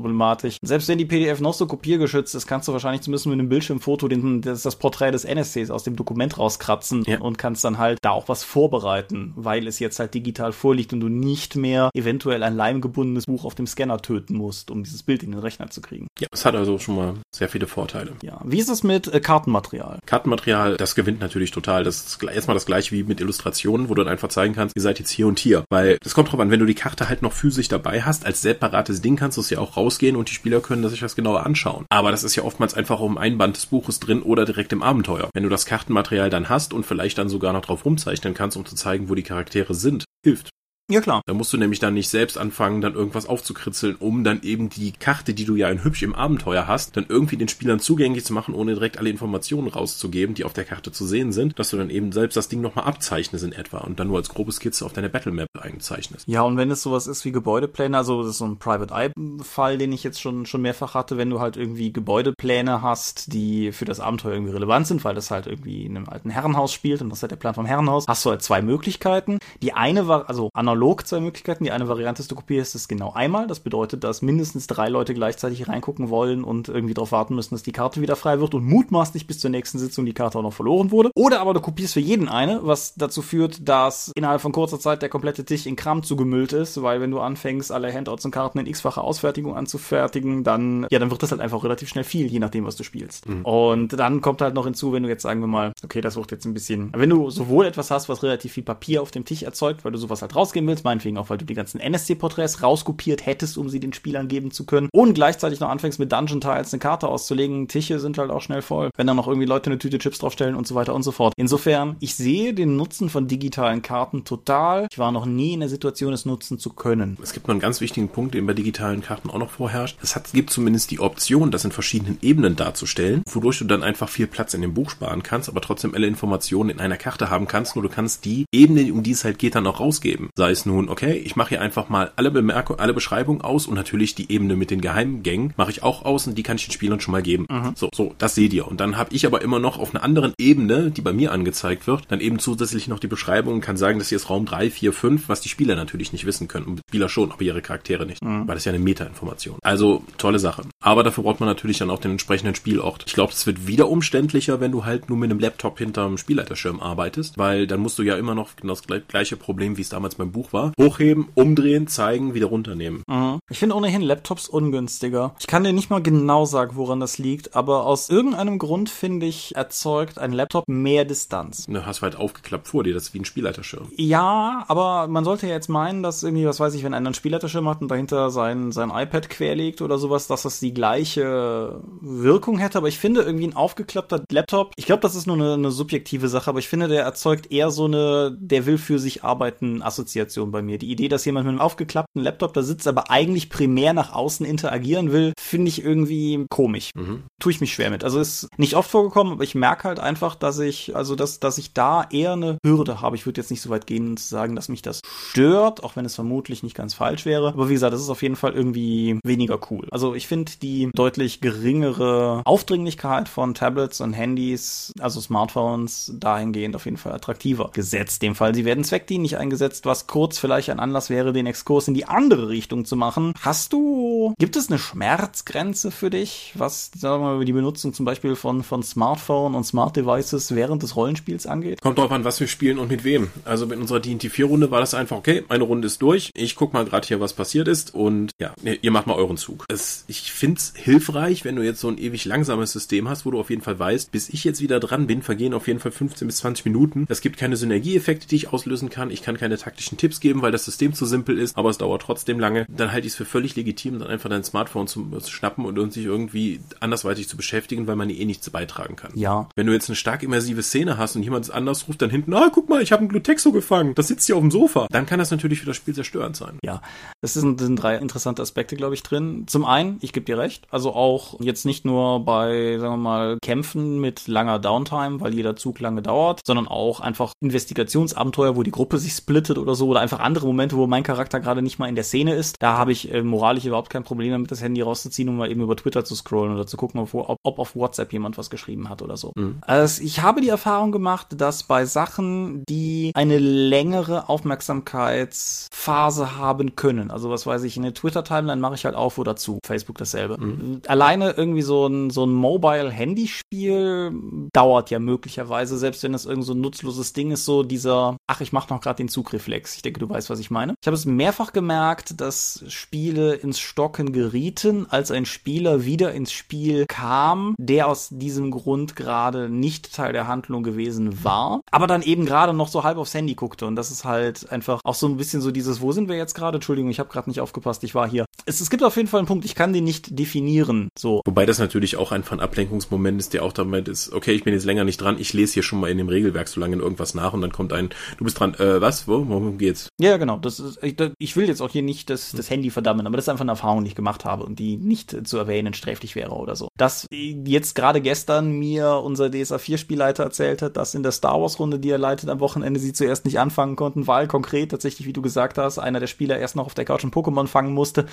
Selbst wenn die PDF noch so kopiergeschützt ist, kannst du wahrscheinlich zumindest mit einem Bildschirmfoto den, das, das Porträt des NSCs aus dem Dokument rauskratzen ja. und kannst dann halt da auch was vorbereiten, weil es jetzt halt digital vorliegt und du nicht mehr eventuell ein leimgebundenes Buch auf dem Scanner töten musst, um dieses Bild in den Rechner zu kriegen. Ja, es hat also schon mal sehr viele Vorteile. Ja. Wie ist es mit äh, Kartenmaterial? Kartenmaterial, das gewinnt natürlich total. Das ist erstmal das gleiche wie mit Illustrationen, wo du dann einfach zeigen kannst, ihr seid jetzt hier und hier. Weil es kommt drauf an, wenn du die Karte halt noch physisch dabei hast, als separates Ding kannst du es ja auch rausgehen und die Spieler können sich das genauer anschauen. Aber das ist ja oftmals einfach um ein Band des Buches drin oder direkt im Abenteuer. Wenn du das Kartenmaterial dann hast und vielleicht dann sogar noch drauf rumzeichnen kannst, um zu zeigen, wo die Charaktere sind, hilft. Ja, klar. Da musst du nämlich dann nicht selbst anfangen, dann irgendwas aufzukritzeln, um dann eben die Karte, die du ja in hübsch im Abenteuer hast, dann irgendwie den Spielern zugänglich zu machen, ohne direkt alle Informationen rauszugeben, die auf der Karte zu sehen sind, dass du dann eben selbst das Ding nochmal abzeichnest in etwa und dann nur als grobe Skizze auf deine Battlemap einzeichnest. Ja, und wenn es sowas ist wie Gebäudepläne, also das ist so ein Private Eye-Fall, den ich jetzt schon, schon mehrfach hatte, wenn du halt irgendwie Gebäudepläne hast, die für das Abenteuer irgendwie relevant sind, weil das halt irgendwie in einem alten Herrenhaus spielt und das ist halt der Plan vom Herrenhaus, hast du halt zwei Möglichkeiten. Die eine war, also analog analog zwei Möglichkeiten. Die eine Variante ist, du kopierst es genau einmal. Das bedeutet, dass mindestens drei Leute gleichzeitig reingucken wollen und irgendwie darauf warten müssen, dass die Karte wieder frei wird und mutmaßlich bis zur nächsten Sitzung die Karte auch noch verloren wurde. Oder aber du kopierst für jeden eine, was dazu führt, dass innerhalb von kurzer Zeit der komplette Tisch in Kram zugemüllt ist, weil wenn du anfängst, alle Handouts und Karten in x-facher Ausfertigung anzufertigen, dann, ja, dann wird das halt einfach relativ schnell viel, je nachdem, was du spielst. Mhm. Und dann kommt halt noch hinzu, wenn du jetzt sagen wir mal, okay, das wird jetzt ein bisschen, wenn du sowohl etwas hast, was relativ viel Papier auf dem Tisch erzeugt, weil du sowas halt rausgeben willst, meinetwegen auch, weil du die ganzen NSC-Porträts rauskopiert hättest, um sie den Spielern geben zu können. Und gleichzeitig noch anfängst mit Dungeon-Tiles eine Karte auszulegen. Tische sind halt auch schnell voll. Wenn dann noch irgendwie Leute eine Tüte Chips draufstellen und so weiter und so fort. Insofern, ich sehe den Nutzen von digitalen Karten total. Ich war noch nie in der Situation, es nutzen zu können. Es gibt noch einen ganz wichtigen Punkt, den bei digitalen Karten auch noch vorherrscht. Es hat, gibt zumindest die Option, das in verschiedenen Ebenen darzustellen, wodurch du dann einfach viel Platz in dem Buch sparen kannst, aber trotzdem alle Informationen in einer Karte haben kannst, nur du kannst die Ebene, um die es halt geht, dann auch rausgeben. Sei ist nun, okay, ich mache hier einfach mal alle Bemerkungen, alle Beschreibungen aus und natürlich die Ebene mit den Geheimgängen mache ich auch aus und die kann ich den Spielern schon mal geben. Mhm. So, so, das seht ihr. Und dann habe ich aber immer noch auf einer anderen Ebene, die bei mir angezeigt wird, dann eben zusätzlich noch die Beschreibung und kann sagen, das hier ist Raum 3, 4, 5, was die Spieler natürlich nicht wissen können. Und Spieler schon, aber ihre Charaktere nicht. Mhm. Weil das ja eine Meta-Information. Also, tolle Sache. Aber dafür braucht man natürlich dann auch den entsprechenden Spielort. Ich glaube, es wird wieder umständlicher, wenn du halt nur mit einem Laptop hinterm Spielleiterschirm arbeitest, weil dann musst du ja immer noch das gleiche Problem, wie es damals beim Buch war. Hochheben, umdrehen, zeigen, wieder runternehmen. Mhm. Ich finde ohnehin Laptops ungünstiger. Ich kann dir nicht mal genau sagen, woran das liegt, aber aus irgendeinem Grund finde ich, erzeugt ein Laptop mehr Distanz. Du hast halt aufgeklappt vor dir, das ist wie ein Spielleiterschirm. Ja, aber man sollte ja jetzt meinen, dass irgendwie, was weiß ich, wenn einer einen Spielleiterschirm hat und dahinter sein, sein iPad querlegt oder sowas, dass das die gleiche Wirkung hätte. Aber ich finde irgendwie ein aufgeklappter Laptop, ich glaube, das ist nur eine, eine subjektive Sache, aber ich finde, der erzeugt eher so eine, der will für sich arbeiten Assoziation bei mir. Die Idee, dass jemand mit einem aufgeklappten Laptop da sitzt, aber eigentlich primär nach außen interagieren will, finde ich irgendwie komisch. Mhm. Tue ich mich schwer mit. Also ist nicht oft vorgekommen, aber ich merke halt einfach, dass ich, also dass, dass ich da eher eine Hürde habe. Ich würde jetzt nicht so weit gehen und sagen, dass mich das stört, auch wenn es vermutlich nicht ganz falsch wäre. Aber wie gesagt, das ist auf jeden Fall irgendwie weniger cool. Also ich finde die deutlich geringere Aufdringlichkeit von Tablets und Handys, also Smartphones, dahingehend auf jeden Fall attraktiver gesetzt. Dem Fall, sie werden zweckdienlich eingesetzt, was kurz vielleicht ein Anlass wäre, den Exkurs in die andere Richtung zu machen. Hast du, gibt es eine Schmerzgrenze für dich, was, sagen wir mal, die Benutzung zum Beispiel von, von Smartphone und Smart Devices während des Rollenspiels angeht? Kommt drauf an, was wir spielen und mit wem. Also in unserer D&T 4 Runde war das einfach, okay, meine Runde ist durch, ich guck mal gerade hier, was passiert ist und ja, ihr macht mal euren Zug. Es, ich find's hilfreich, wenn du jetzt so ein ewig langsames System hast, wo du auf jeden Fall weißt, bis ich jetzt wieder dran bin, vergehen auf jeden Fall 15 bis 20 Minuten. Es gibt keine Synergieeffekte, die ich auslösen kann. Ich kann keine taktischen Tipps geben, weil das System zu simpel ist, aber es dauert trotzdem lange. Dann halte ich es für völlig legitim, dann einfach dein Smartphone zu, zu schnappen und, und sich irgendwie andersweitig zu beschäftigen, weil man eh nichts beitragen kann. Ja. Wenn du jetzt eine stark immersive Szene hast und jemand anders ruft dann hinten, ah, guck mal, ich habe einen Glutexo gefangen, das sitzt hier auf dem Sofa, dann kann das natürlich für das Spiel zerstörend sein. Ja, es sind, sind drei interessante Aspekte, glaube ich, drin. Zum einen, ich gebe dir recht, also auch jetzt nicht nur bei, sagen wir mal, Kämpfen mit langer Downtime, weil jeder Zug lange dauert, sondern auch einfach Investigationsabenteuer, wo die Gruppe sich splittet oder so, oder einfach andere Momente, wo mein Charakter gerade nicht mal in der Szene ist. Da habe ich äh, moralisch überhaupt kein Problem damit, das Handy rauszuziehen, um mal eben über Twitter zu scrollen oder zu gucken, ob, ob, ob auf WhatsApp jemand was geschrieben hat oder so. Mhm. Also ich habe die Erfahrung gemacht, dass bei Sachen, die eine längere Aufmerksamkeitsphase haben können, also was weiß ich, eine Twitter-Timeline mache ich halt auf oder zu, Facebook dasselbe. Mhm. Alleine irgendwie so ein, so ein Mobile-Handyspiel dauert ja möglicherweise, selbst wenn das irgend so ein nutzloses Ding ist, so dieser, ach, ich mache noch gerade den Zugreflex. Denke, du weißt, was ich meine. Ich habe es mehrfach gemerkt, dass Spiele ins Stocken gerieten, als ein Spieler wieder ins Spiel kam, der aus diesem Grund gerade nicht Teil der Handlung gewesen war, aber dann eben gerade noch so halb aufs Handy guckte und das ist halt einfach auch so ein bisschen so dieses, wo sind wir jetzt gerade? Entschuldigung, ich habe gerade nicht aufgepasst, ich war hier. Es, es gibt auf jeden Fall einen Punkt, ich kann den nicht definieren, so. Wobei das natürlich auch einfach ein Ablenkungsmoment ist, der auch damit ist, okay, ich bin jetzt länger nicht dran, ich lese hier schon mal in dem Regelwerk so lange irgendwas nach und dann kommt ein, du bist dran, äh, was, wo, worum geht's? Ja, genau, das ist, ich, ich will jetzt auch hier nicht das, das Handy verdammen, aber das ist einfach eine Erfahrung, die ich gemacht habe und die nicht zu erwähnen sträflich wäre oder so. Dass jetzt gerade gestern mir unser DSA 4 Spielleiter erzählt hat, dass in der Star Wars Runde, die er leitet am Wochenende, sie zuerst nicht anfangen konnten, weil konkret tatsächlich, wie du gesagt hast, einer der Spieler erst noch auf der Couch ein Pokémon fangen musste.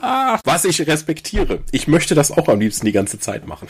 Ah, was ich respektiere. Ich möchte das auch am liebsten die ganze Zeit machen.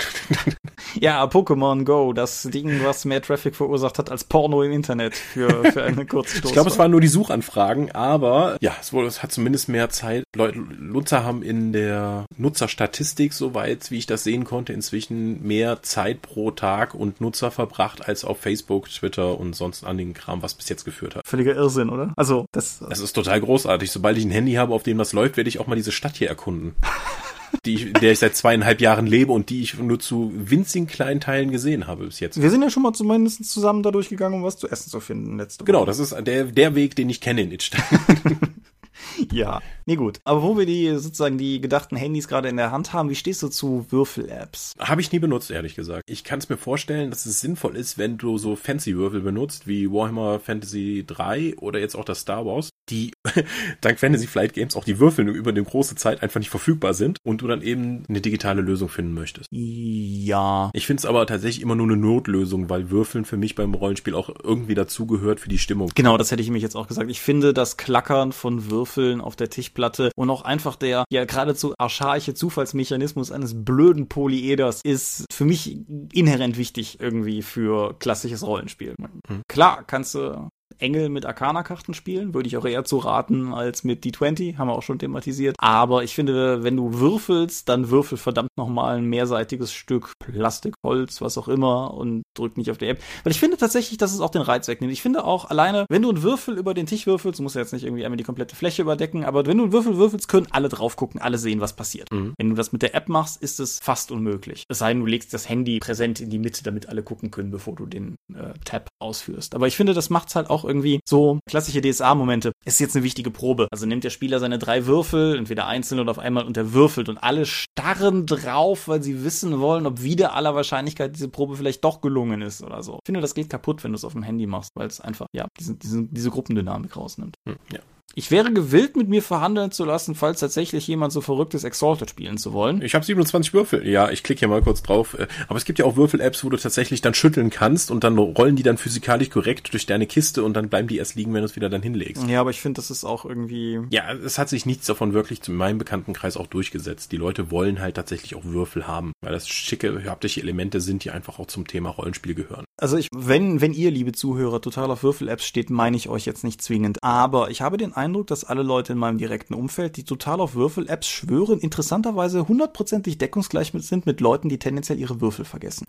ja, Pokémon Go, das Ding, was mehr Traffic verursacht hat als Porno im Internet für, für eine kurze Stoß. ich glaube, es waren nur die Suchanfragen, aber ja, es, wurde, es hat zumindest mehr Zeit. Leute, Nutzer haben in der Nutzerstatistik, soweit wie ich das sehen konnte, inzwischen mehr Zeit pro Tag und Nutzer verbracht als auf Facebook, Twitter und sonst an den Kram, was bis jetzt geführt hat. Völliger Irrsinn, oder? Also, das. Das ist total großartig. Sobald ich ein Handy habe, auf dem das läuft, werde ich auch mal diese Stadt hier erkunden. die ich, der ich seit zweieinhalb Jahren lebe und die ich nur zu winzigen kleinen Teilen gesehen habe bis jetzt. Wir sind ja schon mal zumindest zusammen da durchgegangen, um was zu essen zu finden letzte Woche. Genau, das ist der, der Weg, den ich kenne in Itstein. ja. Nee, gut. Aber wo wir die sozusagen die gedachten Handys gerade in der Hand haben, wie stehst du zu Würfel-Apps? Habe ich nie benutzt, ehrlich gesagt. Ich kann es mir vorstellen, dass es sinnvoll ist, wenn du so Fancy-Würfel benutzt, wie Warhammer Fantasy 3 oder jetzt auch das Star Wars, die dank Fantasy Flight Games auch die Würfel über eine große Zeit einfach nicht verfügbar sind und du dann eben eine digitale Lösung finden möchtest. Ja. Ich finde es aber tatsächlich immer nur eine Notlösung, weil Würfeln für mich beim Rollenspiel auch irgendwie dazugehört für die Stimmung. Genau, das hätte ich mich jetzt auch gesagt. Ich finde das Klackern von Würfeln auf der Tischplatte und auch einfach der ja geradezu archaische Zufallsmechanismus eines blöden Polyeders ist für mich inhärent wichtig irgendwie für klassisches Rollenspiel. Mhm. Klar, kannst du Engel mit Arcana-Karten spielen. Würde ich auch eher zu raten als mit D20. Haben wir auch schon thematisiert. Aber ich finde, wenn du würfelst, dann würfel verdammt nochmal ein mehrseitiges Stück Plastik, Holz, was auch immer und drück nicht auf die App. Weil ich finde tatsächlich, dass es auch den Reiz wegnimmt. Ich finde auch alleine, wenn du einen Würfel über den Tisch würfelst, du musst ja jetzt nicht irgendwie einmal die komplette Fläche überdecken, aber wenn du einen Würfel würfelst, können alle drauf gucken, alle sehen, was passiert. Mhm. Wenn du das mit der App machst, ist es fast unmöglich. Es sei denn, du legst das Handy präsent in die Mitte, damit alle gucken können, bevor du den äh, Tab ausführst. Aber ich finde, das macht's halt auch irgendwie so klassische DSA-Momente. Ist jetzt eine wichtige Probe. Also nimmt der Spieler seine drei Würfel, entweder einzeln oder auf einmal, und er würfelt und alle starren drauf, weil sie wissen wollen, ob wieder aller Wahrscheinlichkeit diese Probe vielleicht doch gelungen ist oder so. Ich finde, das geht kaputt, wenn du es auf dem Handy machst, weil es einfach, ja, diese, diese, diese Gruppendynamik rausnimmt. Hm, ja. Ich wäre gewillt, mit mir verhandeln zu lassen, falls tatsächlich jemand so verrückt ist, Exalted spielen zu wollen. Ich habe 27 Würfel. Ja, ich klicke hier mal kurz drauf. Äh, aber es gibt ja auch Würfel-Apps, wo du tatsächlich dann schütteln kannst und dann rollen die dann physikalisch korrekt durch deine Kiste und dann bleiben die erst liegen, wenn du es wieder dann hinlegst. Ja, aber ich finde, das ist auch irgendwie... Ja, es hat sich nichts davon wirklich zu meinem Bekanntenkreis auch durchgesetzt. Die Leute wollen halt tatsächlich auch Würfel haben, weil das schicke, haptische Elemente sind, die einfach auch zum Thema Rollenspiel gehören. Also ich, wenn, wenn ihr, liebe Zuhörer, total auf Würfel-Apps steht, meine ich euch jetzt nicht zwingend. Aber ich habe den Eindruck, dass alle Leute in meinem direkten Umfeld, die total auf Würfel-Apps schwören, interessanterweise hundertprozentig deckungsgleich sind mit Leuten, die tendenziell ihre Würfel vergessen.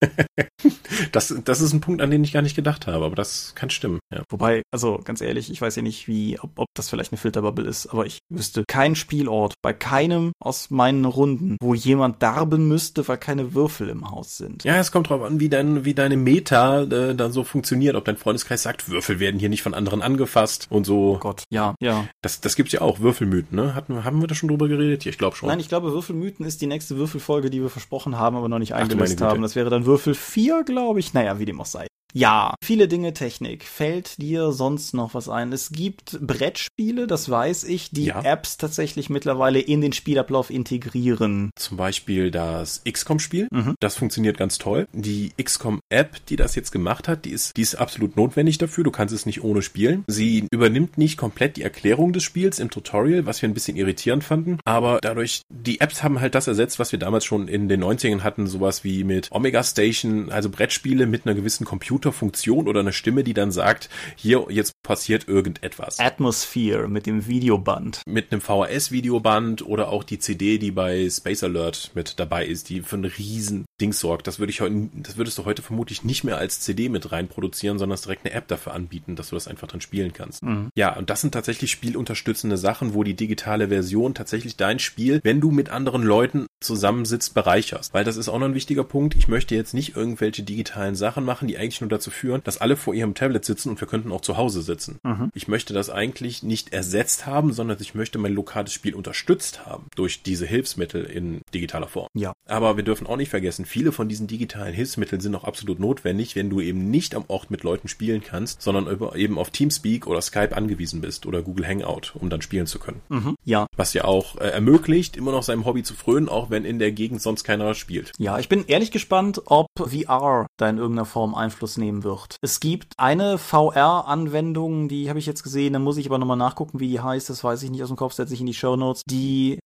das, das ist ein Punkt, an den ich gar nicht gedacht habe, aber das kann stimmen. Ja. Wobei, also ganz ehrlich, ich weiß ja nicht, wie, ob, ob das vielleicht eine Filterbubble ist, aber ich wüsste keinen Spielort bei keinem aus meinen Runden, wo jemand darben müsste, weil keine Würfel im Haus sind. Ja, es kommt drauf an, wie dein, wie deine Meta äh, dann so funktioniert, ob dein Freundeskreis sagt, Würfel werden hier nicht von anderen angefasst und so. Oh Gott, ja, ja. Das, das gibt's ja auch, Würfelmythen, ne? Hatten, haben wir da schon drüber geredet? Ja, ich glaube schon. Nein, ich glaube, Würfelmythen ist die nächste Würfelfolge, die wir versprochen haben, aber noch nicht eingelöst haben. Das wäre dann Würfel 4, glaube ich. Naja, wie dem auch sei. Ja, viele Dinge Technik. Fällt dir sonst noch was ein? Es gibt Brettspiele, das weiß ich, die ja. Apps tatsächlich mittlerweile in den Spielablauf integrieren. Zum Beispiel das XCOM-Spiel. Mhm. Das funktioniert ganz toll. Die XCOM-App, die das jetzt gemacht hat, die ist, die ist absolut notwendig dafür. Du kannst es nicht ohne spielen. Sie übernimmt nicht komplett die Erklärung des Spiels im Tutorial, was wir ein bisschen irritierend fanden. Aber dadurch, die Apps haben halt das ersetzt, was wir damals schon in den 90ern hatten. Sowas wie mit Omega Station, also Brettspiele mit einer gewissen Computer Computerfunktion oder eine Stimme, die dann sagt, hier, jetzt passiert irgendetwas. Atmosphere mit dem Videoband. Mit einem VHS-Videoband oder auch die CD, die bei Space Alert mit dabei ist, die für ein riesen Ding sorgt. Das würde ich heute, das würdest du heute vermutlich nicht mehr als CD mit rein produzieren, sondern direkt eine App dafür anbieten, dass du das einfach drin spielen kannst. Mhm. Ja, und das sind tatsächlich spielunterstützende Sachen, wo die digitale Version tatsächlich dein Spiel, wenn du mit anderen Leuten zusammensitzt, bereicherst. Weil das ist auch noch ein wichtiger Punkt. Ich möchte jetzt nicht irgendwelche digitalen Sachen machen, die eigentlich nur dazu führen, dass alle vor ihrem Tablet sitzen und wir könnten auch zu Hause sitzen. Mhm. Ich möchte das eigentlich nicht ersetzt haben, sondern ich möchte mein lokales Spiel unterstützt haben durch diese Hilfsmittel in digitaler Form. Ja. Aber wir dürfen auch nicht vergessen, viele von diesen digitalen Hilfsmitteln sind auch absolut notwendig, wenn du eben nicht am Ort mit Leuten spielen kannst, sondern eben auf Teamspeak oder Skype angewiesen bist oder Google Hangout, um dann spielen zu können. Mhm. Ja. Was ja auch äh, ermöglicht, immer noch seinem Hobby zu frönen, auch wenn in der Gegend sonst keiner spielt. Ja, ich bin ehrlich gespannt, ob VR da in irgendeiner Form Einfluss nehmen wird. Es gibt eine VR-Anwendung, die habe ich jetzt gesehen, da muss ich aber nochmal nachgucken, wie die heißt, das weiß ich nicht aus dem Kopf, setze ich in die Show Notes. Die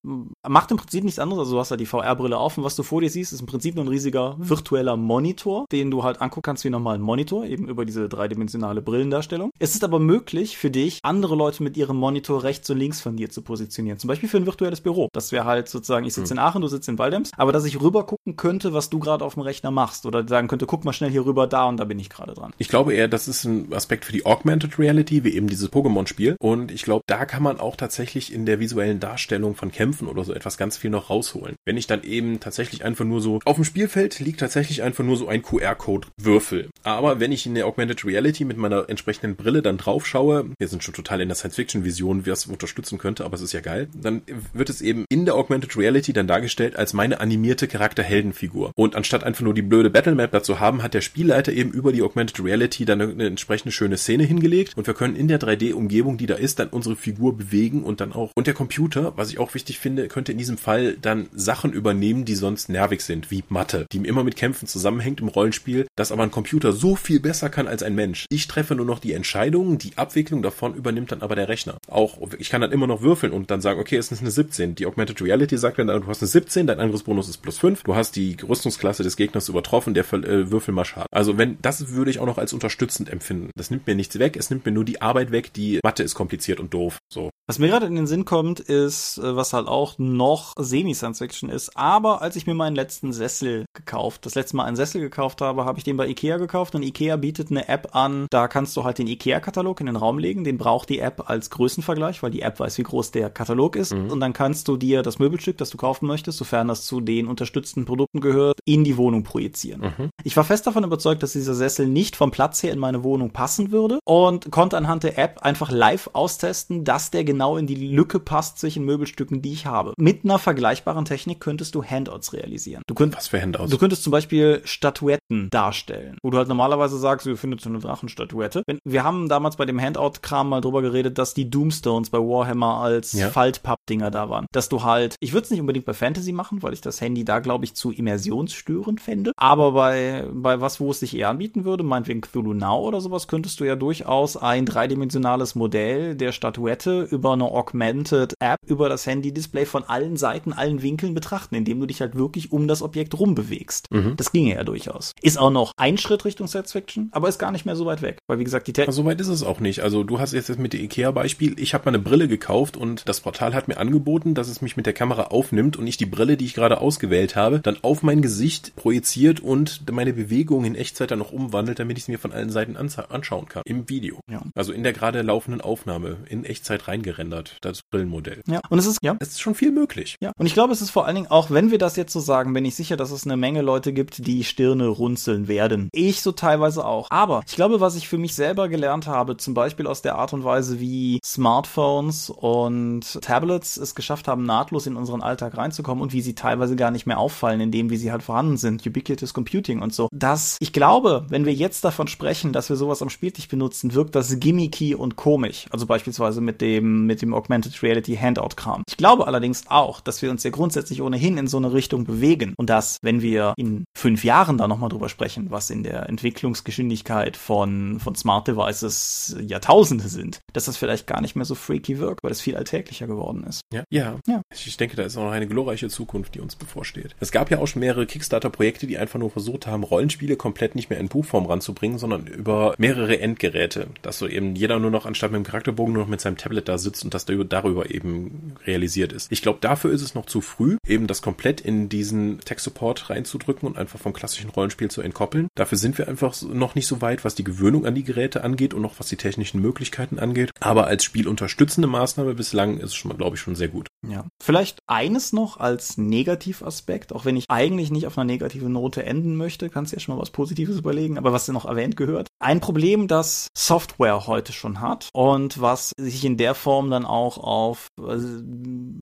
macht im Prinzip nichts anderes, also du hast da die VR-Brille auf und was du vor dir siehst, ist im Prinzip nur ein riesiger virtueller Monitor, den du halt angucken kannst wie normal ein Monitor, eben über diese dreidimensionale Brillendarstellung. Es ist aber möglich für dich, andere Leute mit ihrem Monitor rechts und links von dir zu positionieren, zum Beispiel für ein virtuelles Büro. Das wäre halt sozusagen, ich sitze mhm. in Aachen, du sitzt in Waldems, aber dass ich rüber gucken könnte, was du gerade auf dem Rechner machst oder sagen könnte, guck mal schnell hier rüber, da und da bin ich nicht gerade dran. Ich glaube eher, das ist ein Aspekt für die Augmented Reality, wie eben dieses Pokémon-Spiel. Und ich glaube, da kann man auch tatsächlich in der visuellen Darstellung von Kämpfen oder so etwas ganz viel noch rausholen. Wenn ich dann eben tatsächlich einfach nur so auf dem Spielfeld liegt tatsächlich einfach nur so ein QR-Code-Würfel. Aber wenn ich in der Augmented Reality mit meiner entsprechenden Brille dann drauf schaue, wir sind schon total in der Science-Fiction-Vision, wie es unterstützen könnte, aber es ist ja geil, dann wird es eben in der Augmented Reality dann dargestellt als meine animierte Charakter-Heldenfigur. Und anstatt einfach nur die blöde Battlemap dazu haben, hat der Spielleiter eben über die Augmented Reality dann eine, entsprechende schöne Szene hingelegt und wir können in der 3D-Umgebung, die da ist, dann unsere Figur bewegen und dann auch, und der Computer, was ich auch wichtig finde, könnte in diesem Fall dann Sachen übernehmen, die sonst nervig sind, wie Mathe, die immer mit Kämpfen zusammenhängt im Rollenspiel, das aber ein Computer so viel besser kann als ein Mensch. Ich treffe nur noch die Entscheidungen, die Abwicklung davon übernimmt dann aber der Rechner. Auch, ich kann dann immer noch würfeln und dann sagen, okay, es ist eine 17. Die Augmented Reality sagt dann, du hast eine 17, dein Angriffsbonus ist plus 5, du hast die Rüstungsklasse des Gegners übertroffen, der äh, Würfel mal Schaden. Also wenn, das würde ich auch noch als unterstützend empfinden. Das nimmt mir nichts weg, es nimmt mir nur die Arbeit weg, die Mathe ist kompliziert und doof. So. Was mir gerade in den Sinn kommt, ist, äh, was halt auch noch Semi-Science-Fiction ist, aber als ich mir meinen letzten Sessel gekauft, das letzte Mal einen Sessel gekauft habe, habe ich den bei Ikea gekauft und Ikea bietet eine App an, da kannst du halt den Ikea-Katalog in den Raum legen, den braucht die App als Größenvergleich, weil die App weiß, wie groß der Katalog ist mhm. und dann kannst du dir das Möbelstück, das du kaufen möchtest, sofern das zu den unterstützten Produkten gehört, in die Wohnung projizieren. Mhm. Ich war fest davon überzeugt, dass dieser Sessel nicht vom Platz her in meine Wohnung passen würde und konnte anhand der App einfach live austesten, dass der genau in die Lücke passt zwischen Möbelstücken, die ich habe. Mit einer vergleichbaren Technik könntest du Handouts realisieren. Du könnt, Was für Handouts? Du könntest zum Beispiel Statuetten darstellen, wo du halt normalerweise sagst, wir finden so eine Drachenstatuette. Wir haben damals bei dem Handout-Kram mal drüber geredet, dass die Doomstones bei Warhammer als ja. Faltpapp-Dinger da waren. Dass du halt, ich würde es nicht unbedingt bei Fantasy machen, weil ich das Handy da, glaube ich, zu immersionsstörend fände. Aber bei, bei was, wo es sich eher anbieten würde, meinetwegen Cthulhu Now oder sowas, könntest du ja durchaus ein dreidimensionales Modell der Statuette über eine Augmented App über das Handy-Display von allen Seiten, allen Winkeln betrachten, indem du dich halt wirklich um das Objekt rumbewegst. Mhm. Das ginge ja durchaus. Ist auch noch ein Schritt Richtung Science Fiction, aber ist gar nicht mehr so weit weg. Weil wie gesagt, die Technik. So weit ist es auch nicht. Also du hast jetzt mit dem IKEA-Beispiel, ich habe mal eine Brille gekauft und das Portal hat mir angeboten, dass es mich mit der Kamera aufnimmt und ich die Brille, die ich gerade ausgewählt habe, dann auf mein Gesicht projiziert und meine Bewegung in Echtzeit dann noch umwandelt, damit ich es mir von allen Seiten anschauen kann. Im Video. Ja. Also in der gerade laufenden Aufnahme in Echtzeit reingerendert das Brillenmodell. Ja, und es ist, ja, es ist schon viel möglich. Ja, und ich glaube, es ist vor allen Dingen auch, wenn wir das jetzt so sagen, bin ich sicher, dass es eine Menge Leute gibt, die Stirne runzeln werden. Ich so teilweise auch. Aber ich glaube, was ich für mich selber gelernt habe, zum Beispiel aus der Art und Weise, wie Smartphones und Tablets es geschafft haben, nahtlos in unseren Alltag reinzukommen und wie sie teilweise gar nicht mehr auffallen, indem wie sie halt vorhanden sind, Ubiquitous Computing und so, dass ich glaube, wenn wir jetzt davon sprechen, dass wir sowas am Spieltisch benutzen, wirkt das gimmicky und komisch. Also beispielsweise mit dem, mit dem Augmented Reality Handout-Kram. Ich glaube allerdings auch, dass wir uns ja grundsätzlich ohnehin in so eine Richtung bewegen und dass, wenn wir in fünf Jahren da nochmal drüber sprechen, was in der Entwicklungsgeschwindigkeit von, von Smart Devices Jahrtausende sind, dass das vielleicht gar nicht mehr so freaky wirkt, weil es viel alltäglicher geworden ist. Ja, ja. ja. Ich denke, da ist auch noch eine glorreiche Zukunft, die uns bevorsteht. Es gab ja auch schon mehrere Kickstarter-Projekte, die einfach nur versucht haben, Rollenspiele komplett nicht mehr in Buchform ranzubringen, sondern über mehrere Endgeräte, dass so eben jeder nur noch anstatt mit dem Charakterbogen nur noch mit seinem Tablet da sitzt und das darüber eben realisiert ist. Ich glaube, dafür ist es noch zu früh, eben das komplett in diesen Tech-Support reinzudrücken und einfach vom klassischen Rollenspiel zu entkoppeln. Dafür sind wir einfach noch nicht so weit, was die Gewöhnung an die Geräte angeht und noch was die technischen Möglichkeiten angeht. Aber als spielunterstützende Maßnahme bislang ist es schon glaube ich, schon sehr gut. Ja. Vielleicht eines noch als Negativaspekt, auch wenn ich eigentlich nicht auf einer negativen Note enden möchte, kannst du ja schon mal was Positives überlegen, aber was noch erwähnt gehört. Ein Problem, das Software heute schon hat und was sich in der Form dann auch auf äh,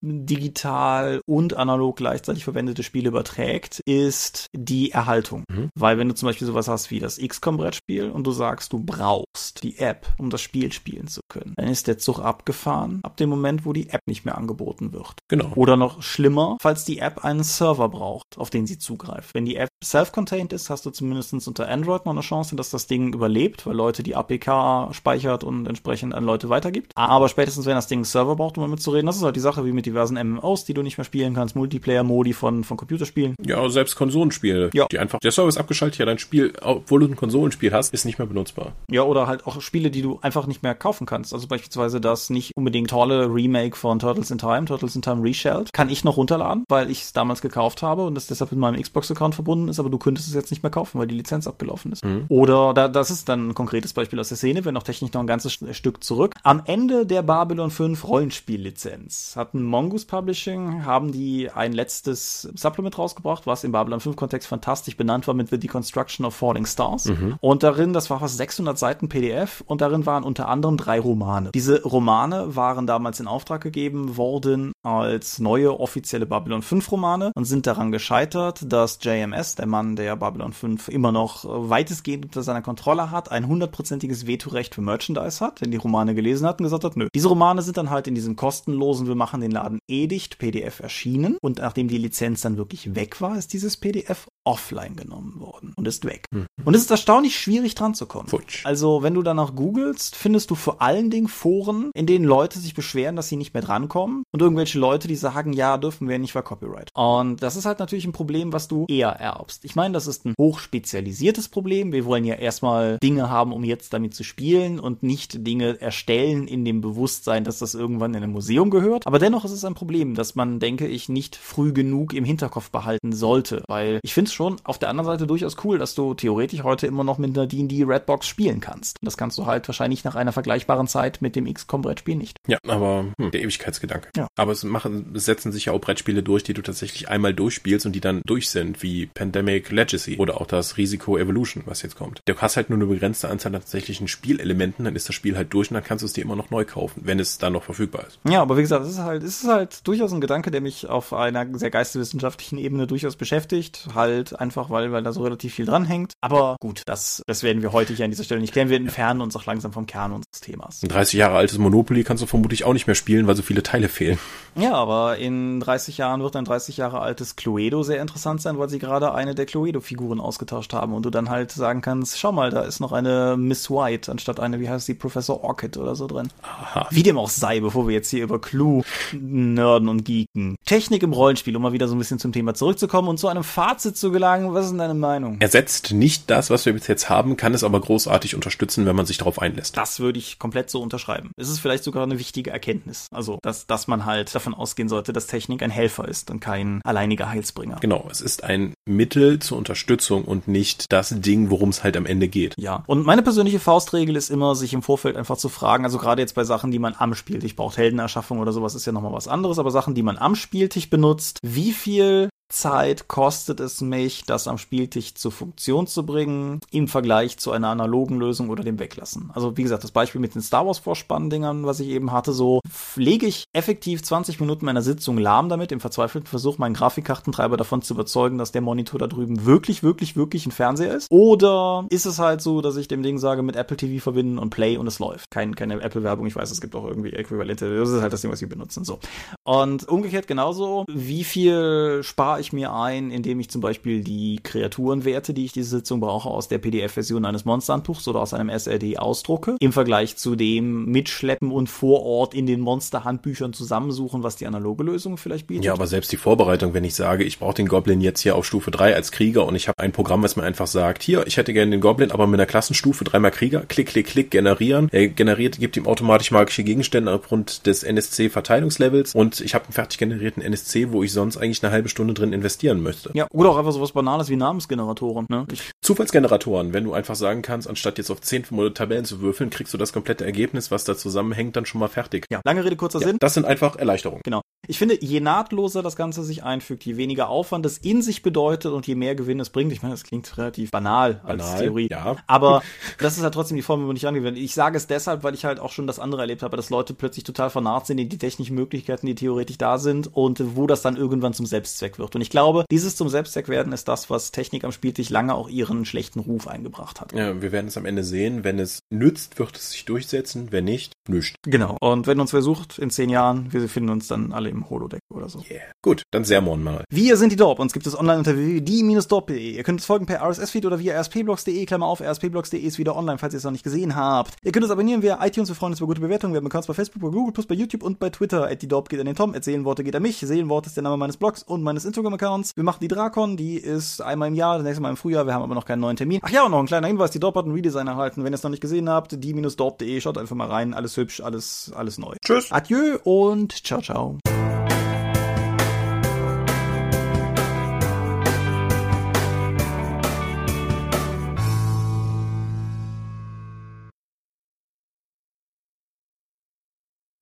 digital und analog gleichzeitig verwendete Spiele überträgt, ist die Erhaltung. Mhm. Weil wenn du zum Beispiel sowas hast wie das XCOM-Brettspiel und du sagst, du brauchst die App, um das Spiel spielen zu können, dann ist der Zug abgefahren ab dem Moment, wo die App nicht mehr angeboten wird. Genau. Oder noch schlimmer, falls die App einen Server braucht, auf den sie zugreift. Wenn die App self-contained ist, hast du zumindest unter Android noch eine Chance, dass das Ding überlebt, weil Leute die APK speichert und entsprechend an Leute weitergibt. Aber spätestens, wenn das Ding einen Server braucht, um damit zu reden, das ist halt die Sache wie mit diversen MMOs, die du nicht mehr spielen kannst, Multiplayer-Modi von, von Computerspielen. Ja, selbst Konsolenspiele, ja. die einfach, der Server ist abgeschaltet, ja, dein Spiel, obwohl du ein Konsolenspiel hast, ist nicht mehr benutzbar. Ja, oder halt auch Spiele, die du einfach nicht mehr kaufen kannst. Also beispielsweise das nicht unbedingt tolle Remake von Turtles in Time, Turtles Turtles in Time Reshelled. Kann ich noch runterladen, weil ich es damals gekauft habe und das deshalb mit meinem Xbox-Account verbunden ist, aber du könntest es jetzt nicht mehr kaufen, weil die Lizenz abgelaufen ist. Mhm. Oder da, das ist dann ein konkretes Beispiel aus der Szene, wenn auch technisch noch ein ganzes Stück zurück. Am Ende der Babylon 5 Rollenspiellizenz hatten Mongoose Publishing, haben die ein letztes Supplement rausgebracht, was im Babylon 5 Kontext fantastisch benannt war mit The Deconstruction of Falling Stars. Mhm. Und darin, das war fast 600 Seiten PDF und darin waren unter anderem drei Romane. Diese Romane waren damals in Auftrag gegeben worden als neue offizielle Babylon 5 Romane und sind daran gescheitert, dass JMS, der Mann, der Babylon 5 immer noch weitestgehend unter seiner Kontrolle hat, ein hundertprozentiges Vetorecht für Merchandise hat, denn die Romane gelesen hat und gesagt hat, nö. Diese Romane sind dann halt in diesem kostenlosen, wir machen den Laden eh dicht, PDF erschienen und nachdem die Lizenz dann wirklich weg war, ist dieses PDF offline genommen worden und ist weg. Hm. Und es ist erstaunlich schwierig dran zu kommen. Futsch. Also, wenn du danach googelst, findest du vor allen Dingen Foren, in denen Leute sich beschweren, dass sie nicht mehr drankommen und irgendwelche Leute, die sagen, ja, dürfen wir nicht, weil Copyright. Und das ist halt natürlich ein Problem, was du eher erbst. Ich meine, das ist ein hochspezialisiertes Problem. Wir wollen ja erstmal Dinge haben, um jetzt damit zu spielen und nicht Dinge erstellen in dem Bewusstsein, dass das irgendwann in ein Museum gehört. Aber dennoch ist es ein Problem, das man, denke ich, nicht früh genug im Hinterkopf behalten sollte, weil ich finde es schon auf der anderen Seite durchaus cool, dass du theoretisch heute immer noch mit einer D&D Redbox spielen kannst. Das kannst du halt wahrscheinlich nach einer vergleichbaren Zeit mit dem XCOM Brettspiel nicht. Ja, aber hm, der Ewigkeitsgedanke. Ja. Aber es machen, es setzen sich ja auch Brettspiele durch, die du tatsächlich einmal durchspielst und die dann durch sind, wie Pandemic Legacy oder auch das Risiko Evolution, was jetzt kommt. Du hast halt nur eine begrenzte Anzahl an tatsächlichen Spielelementen, dann ist das Spiel halt durch und dann kannst du es dir immer noch neu kaufen, wenn es dann noch verfügbar ist. Ja, aber wie gesagt, es ist halt, es ist halt durchaus ein Gedanke, der mich auf einer sehr geisteswissenschaftlichen Ebene durchaus beschäftigt. Halt einfach, weil, weil da so relativ viel dranhängt. Aber gut, das, das werden wir heute hier an dieser Stelle nicht klären. Wir entfernen uns auch langsam vom Kern unseres Themas. Ein 30 Jahre altes Monopoly kannst du vermutlich auch nicht mehr spielen, weil so viele Teile fehlen. Ja, aber in 30 Jahren wird ein 30 Jahre altes Cluedo sehr interessant sein, weil sie gerade eine der Cluedo-Figuren ausgetauscht haben und du dann halt sagen kannst, schau mal, da ist noch eine Miss White anstatt eine, wie heißt sie, Professor Orchid oder so drin. Aha. Wie dem auch sei, bevor wir jetzt hier über Clue nörden und geeken. Technik im Rollenspiel, um mal wieder so ein bisschen zum Thema zurückzukommen und zu einem Fazit zu gelangen. Was ist denn deine Meinung? Ersetzt nicht das, was wir bis jetzt haben, kann es aber großartig unterstützen, wenn man sich darauf einlässt. Das würde ich komplett so unterschreiben. Es ist vielleicht sogar eine wichtige Erkenntnis. Also, dass, dass man halt davon ausgehen sollte, dass Technik ein Helfer ist und kein alleiniger Heilsbringer. Genau, es ist ein Mittel zur Unterstützung und nicht das Ding, worum es halt am Ende geht. Ja, und meine persönliche Faustregel ist immer, sich im Vorfeld einfach zu fragen, also gerade jetzt bei Sachen, die man am Spieltisch braucht, Heldenerschaffung oder sowas ist ja nochmal was anderes, aber Sachen, die man am Spieltisch benutzt, wie viel Zeit kostet es mich, das am Spieltisch zur Funktion zu bringen, im Vergleich zu einer analogen Lösung oder dem Weglassen. Also wie gesagt, das Beispiel mit den Star Wars Vorspanndingern, was ich eben hatte, so lege ich effektiv 20 Minuten meiner Sitzung lahm damit, im verzweifelten Versuch, meinen Grafikkartentreiber davon zu überzeugen, dass der Monitor da drüben wirklich, wirklich, wirklich ein Fernseher ist? Oder ist es halt so, dass ich dem Ding sage, mit Apple TV verbinden und Play und es läuft? Kein, keine Apple-Werbung, ich weiß, es gibt auch irgendwie Äquivalente, das ist halt das Ding, was wir benutzen, so. Und umgekehrt genauso, wie viel spare ich mir ein, indem ich zum Beispiel die Kreaturenwerte, die ich diese Sitzung brauche, aus der PDF-Version eines Monsterhandbuchs oder aus einem SRD ausdrucke, im Vergleich zu dem mitschleppen und vor Ort in den Monsterhandbüchern zusammensuchen, was die analoge Lösung vielleicht bietet. Ja, aber selbst die Vorbereitung, wenn ich sage, ich brauche den Goblin jetzt hier auf Stufe 3 als Krieger und ich habe ein Programm, was mir einfach sagt, hier, ich hätte gerne den Goblin, aber mit einer Klassenstufe dreimal Krieger, klick, klick, klick, generieren. Er generiert, gibt ihm automatisch magische Gegenstände aufgrund des NSC-Verteilungslevels und ich habe einen fertig generierten NSC, wo ich sonst eigentlich eine halbe Stunde drin investieren möchte. Ja, oder auch einfach sowas Banales wie Namensgeneratoren. Ne? Ich Zufallsgeneratoren, wenn du einfach sagen kannst, anstatt jetzt auf zehn Tabellen zu würfeln, kriegst du das komplette Ergebnis, was da zusammenhängt, dann schon mal fertig. Ja, lange Rede, kurzer ja, Sinn. Das sind einfach Erleichterungen. Genau. Ich finde, je nahtloser das Ganze sich einfügt, je weniger Aufwand es in sich bedeutet und je mehr Gewinn es bringt. Ich meine, das klingt relativ banal, banal als Theorie. Ja. Aber das ist halt trotzdem die Form, wo ich angewende. Ich sage es deshalb, weil ich halt auch schon das andere erlebt habe, dass Leute plötzlich total vernarrt sind in die technischen Möglichkeiten, die theoretisch da sind und wo das dann irgendwann zum Selbstzweck wird. Und ich glaube, dieses zum Selbstzweck werden ist das, was Technik am Spieltisch lange auch ihren schlechten Ruf eingebracht hat. Ja, wir werden es am Ende sehen. Wenn es nützt, wird es sich durchsetzen. Wenn nicht, nüscht. Genau. Und wenn uns wer sucht in zehn Jahren, wir finden uns dann alle im Holodeck oder so. Yeah. Gut, dann Sermon mal. Wir sind die Dorp. Uns gibt es online unter www.die-dorp.de. Ihr könnt uns folgen per RSS-Feed oder via rspblogs.de. Klammer auf, rspblogs.de ist wieder online, falls ihr es noch nicht gesehen habt. Ihr könnt uns abonnieren via iTunes. Wir freuen uns über gute Bewertungen. Wir haben Accounts bei Facebook, bei Google, bei YouTube und bei Twitter. At die Dorp geht an den Tom. At Seelenworte geht an mich. Seelenworte ist der Name meines Blogs und meines Instagram-Accounts. Wir machen die Drakon. Die ist einmal im Jahr, das nächste Mal im Frühjahr. Wir haben aber noch keinen neuen Termin. Ach ja, und noch ein kleiner Hinweis. Die Dorp hat ein Redesign erhalten. Wenn ihr es noch nicht gesehen habt, die-dorp.de. Schaut einfach mal rein. Alles hübsch, alles, alles neu. Tschüss. Adieu und ciao, ciao.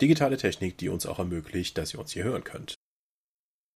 Digitale Technik, die uns auch ermöglicht, dass ihr uns hier hören könnt.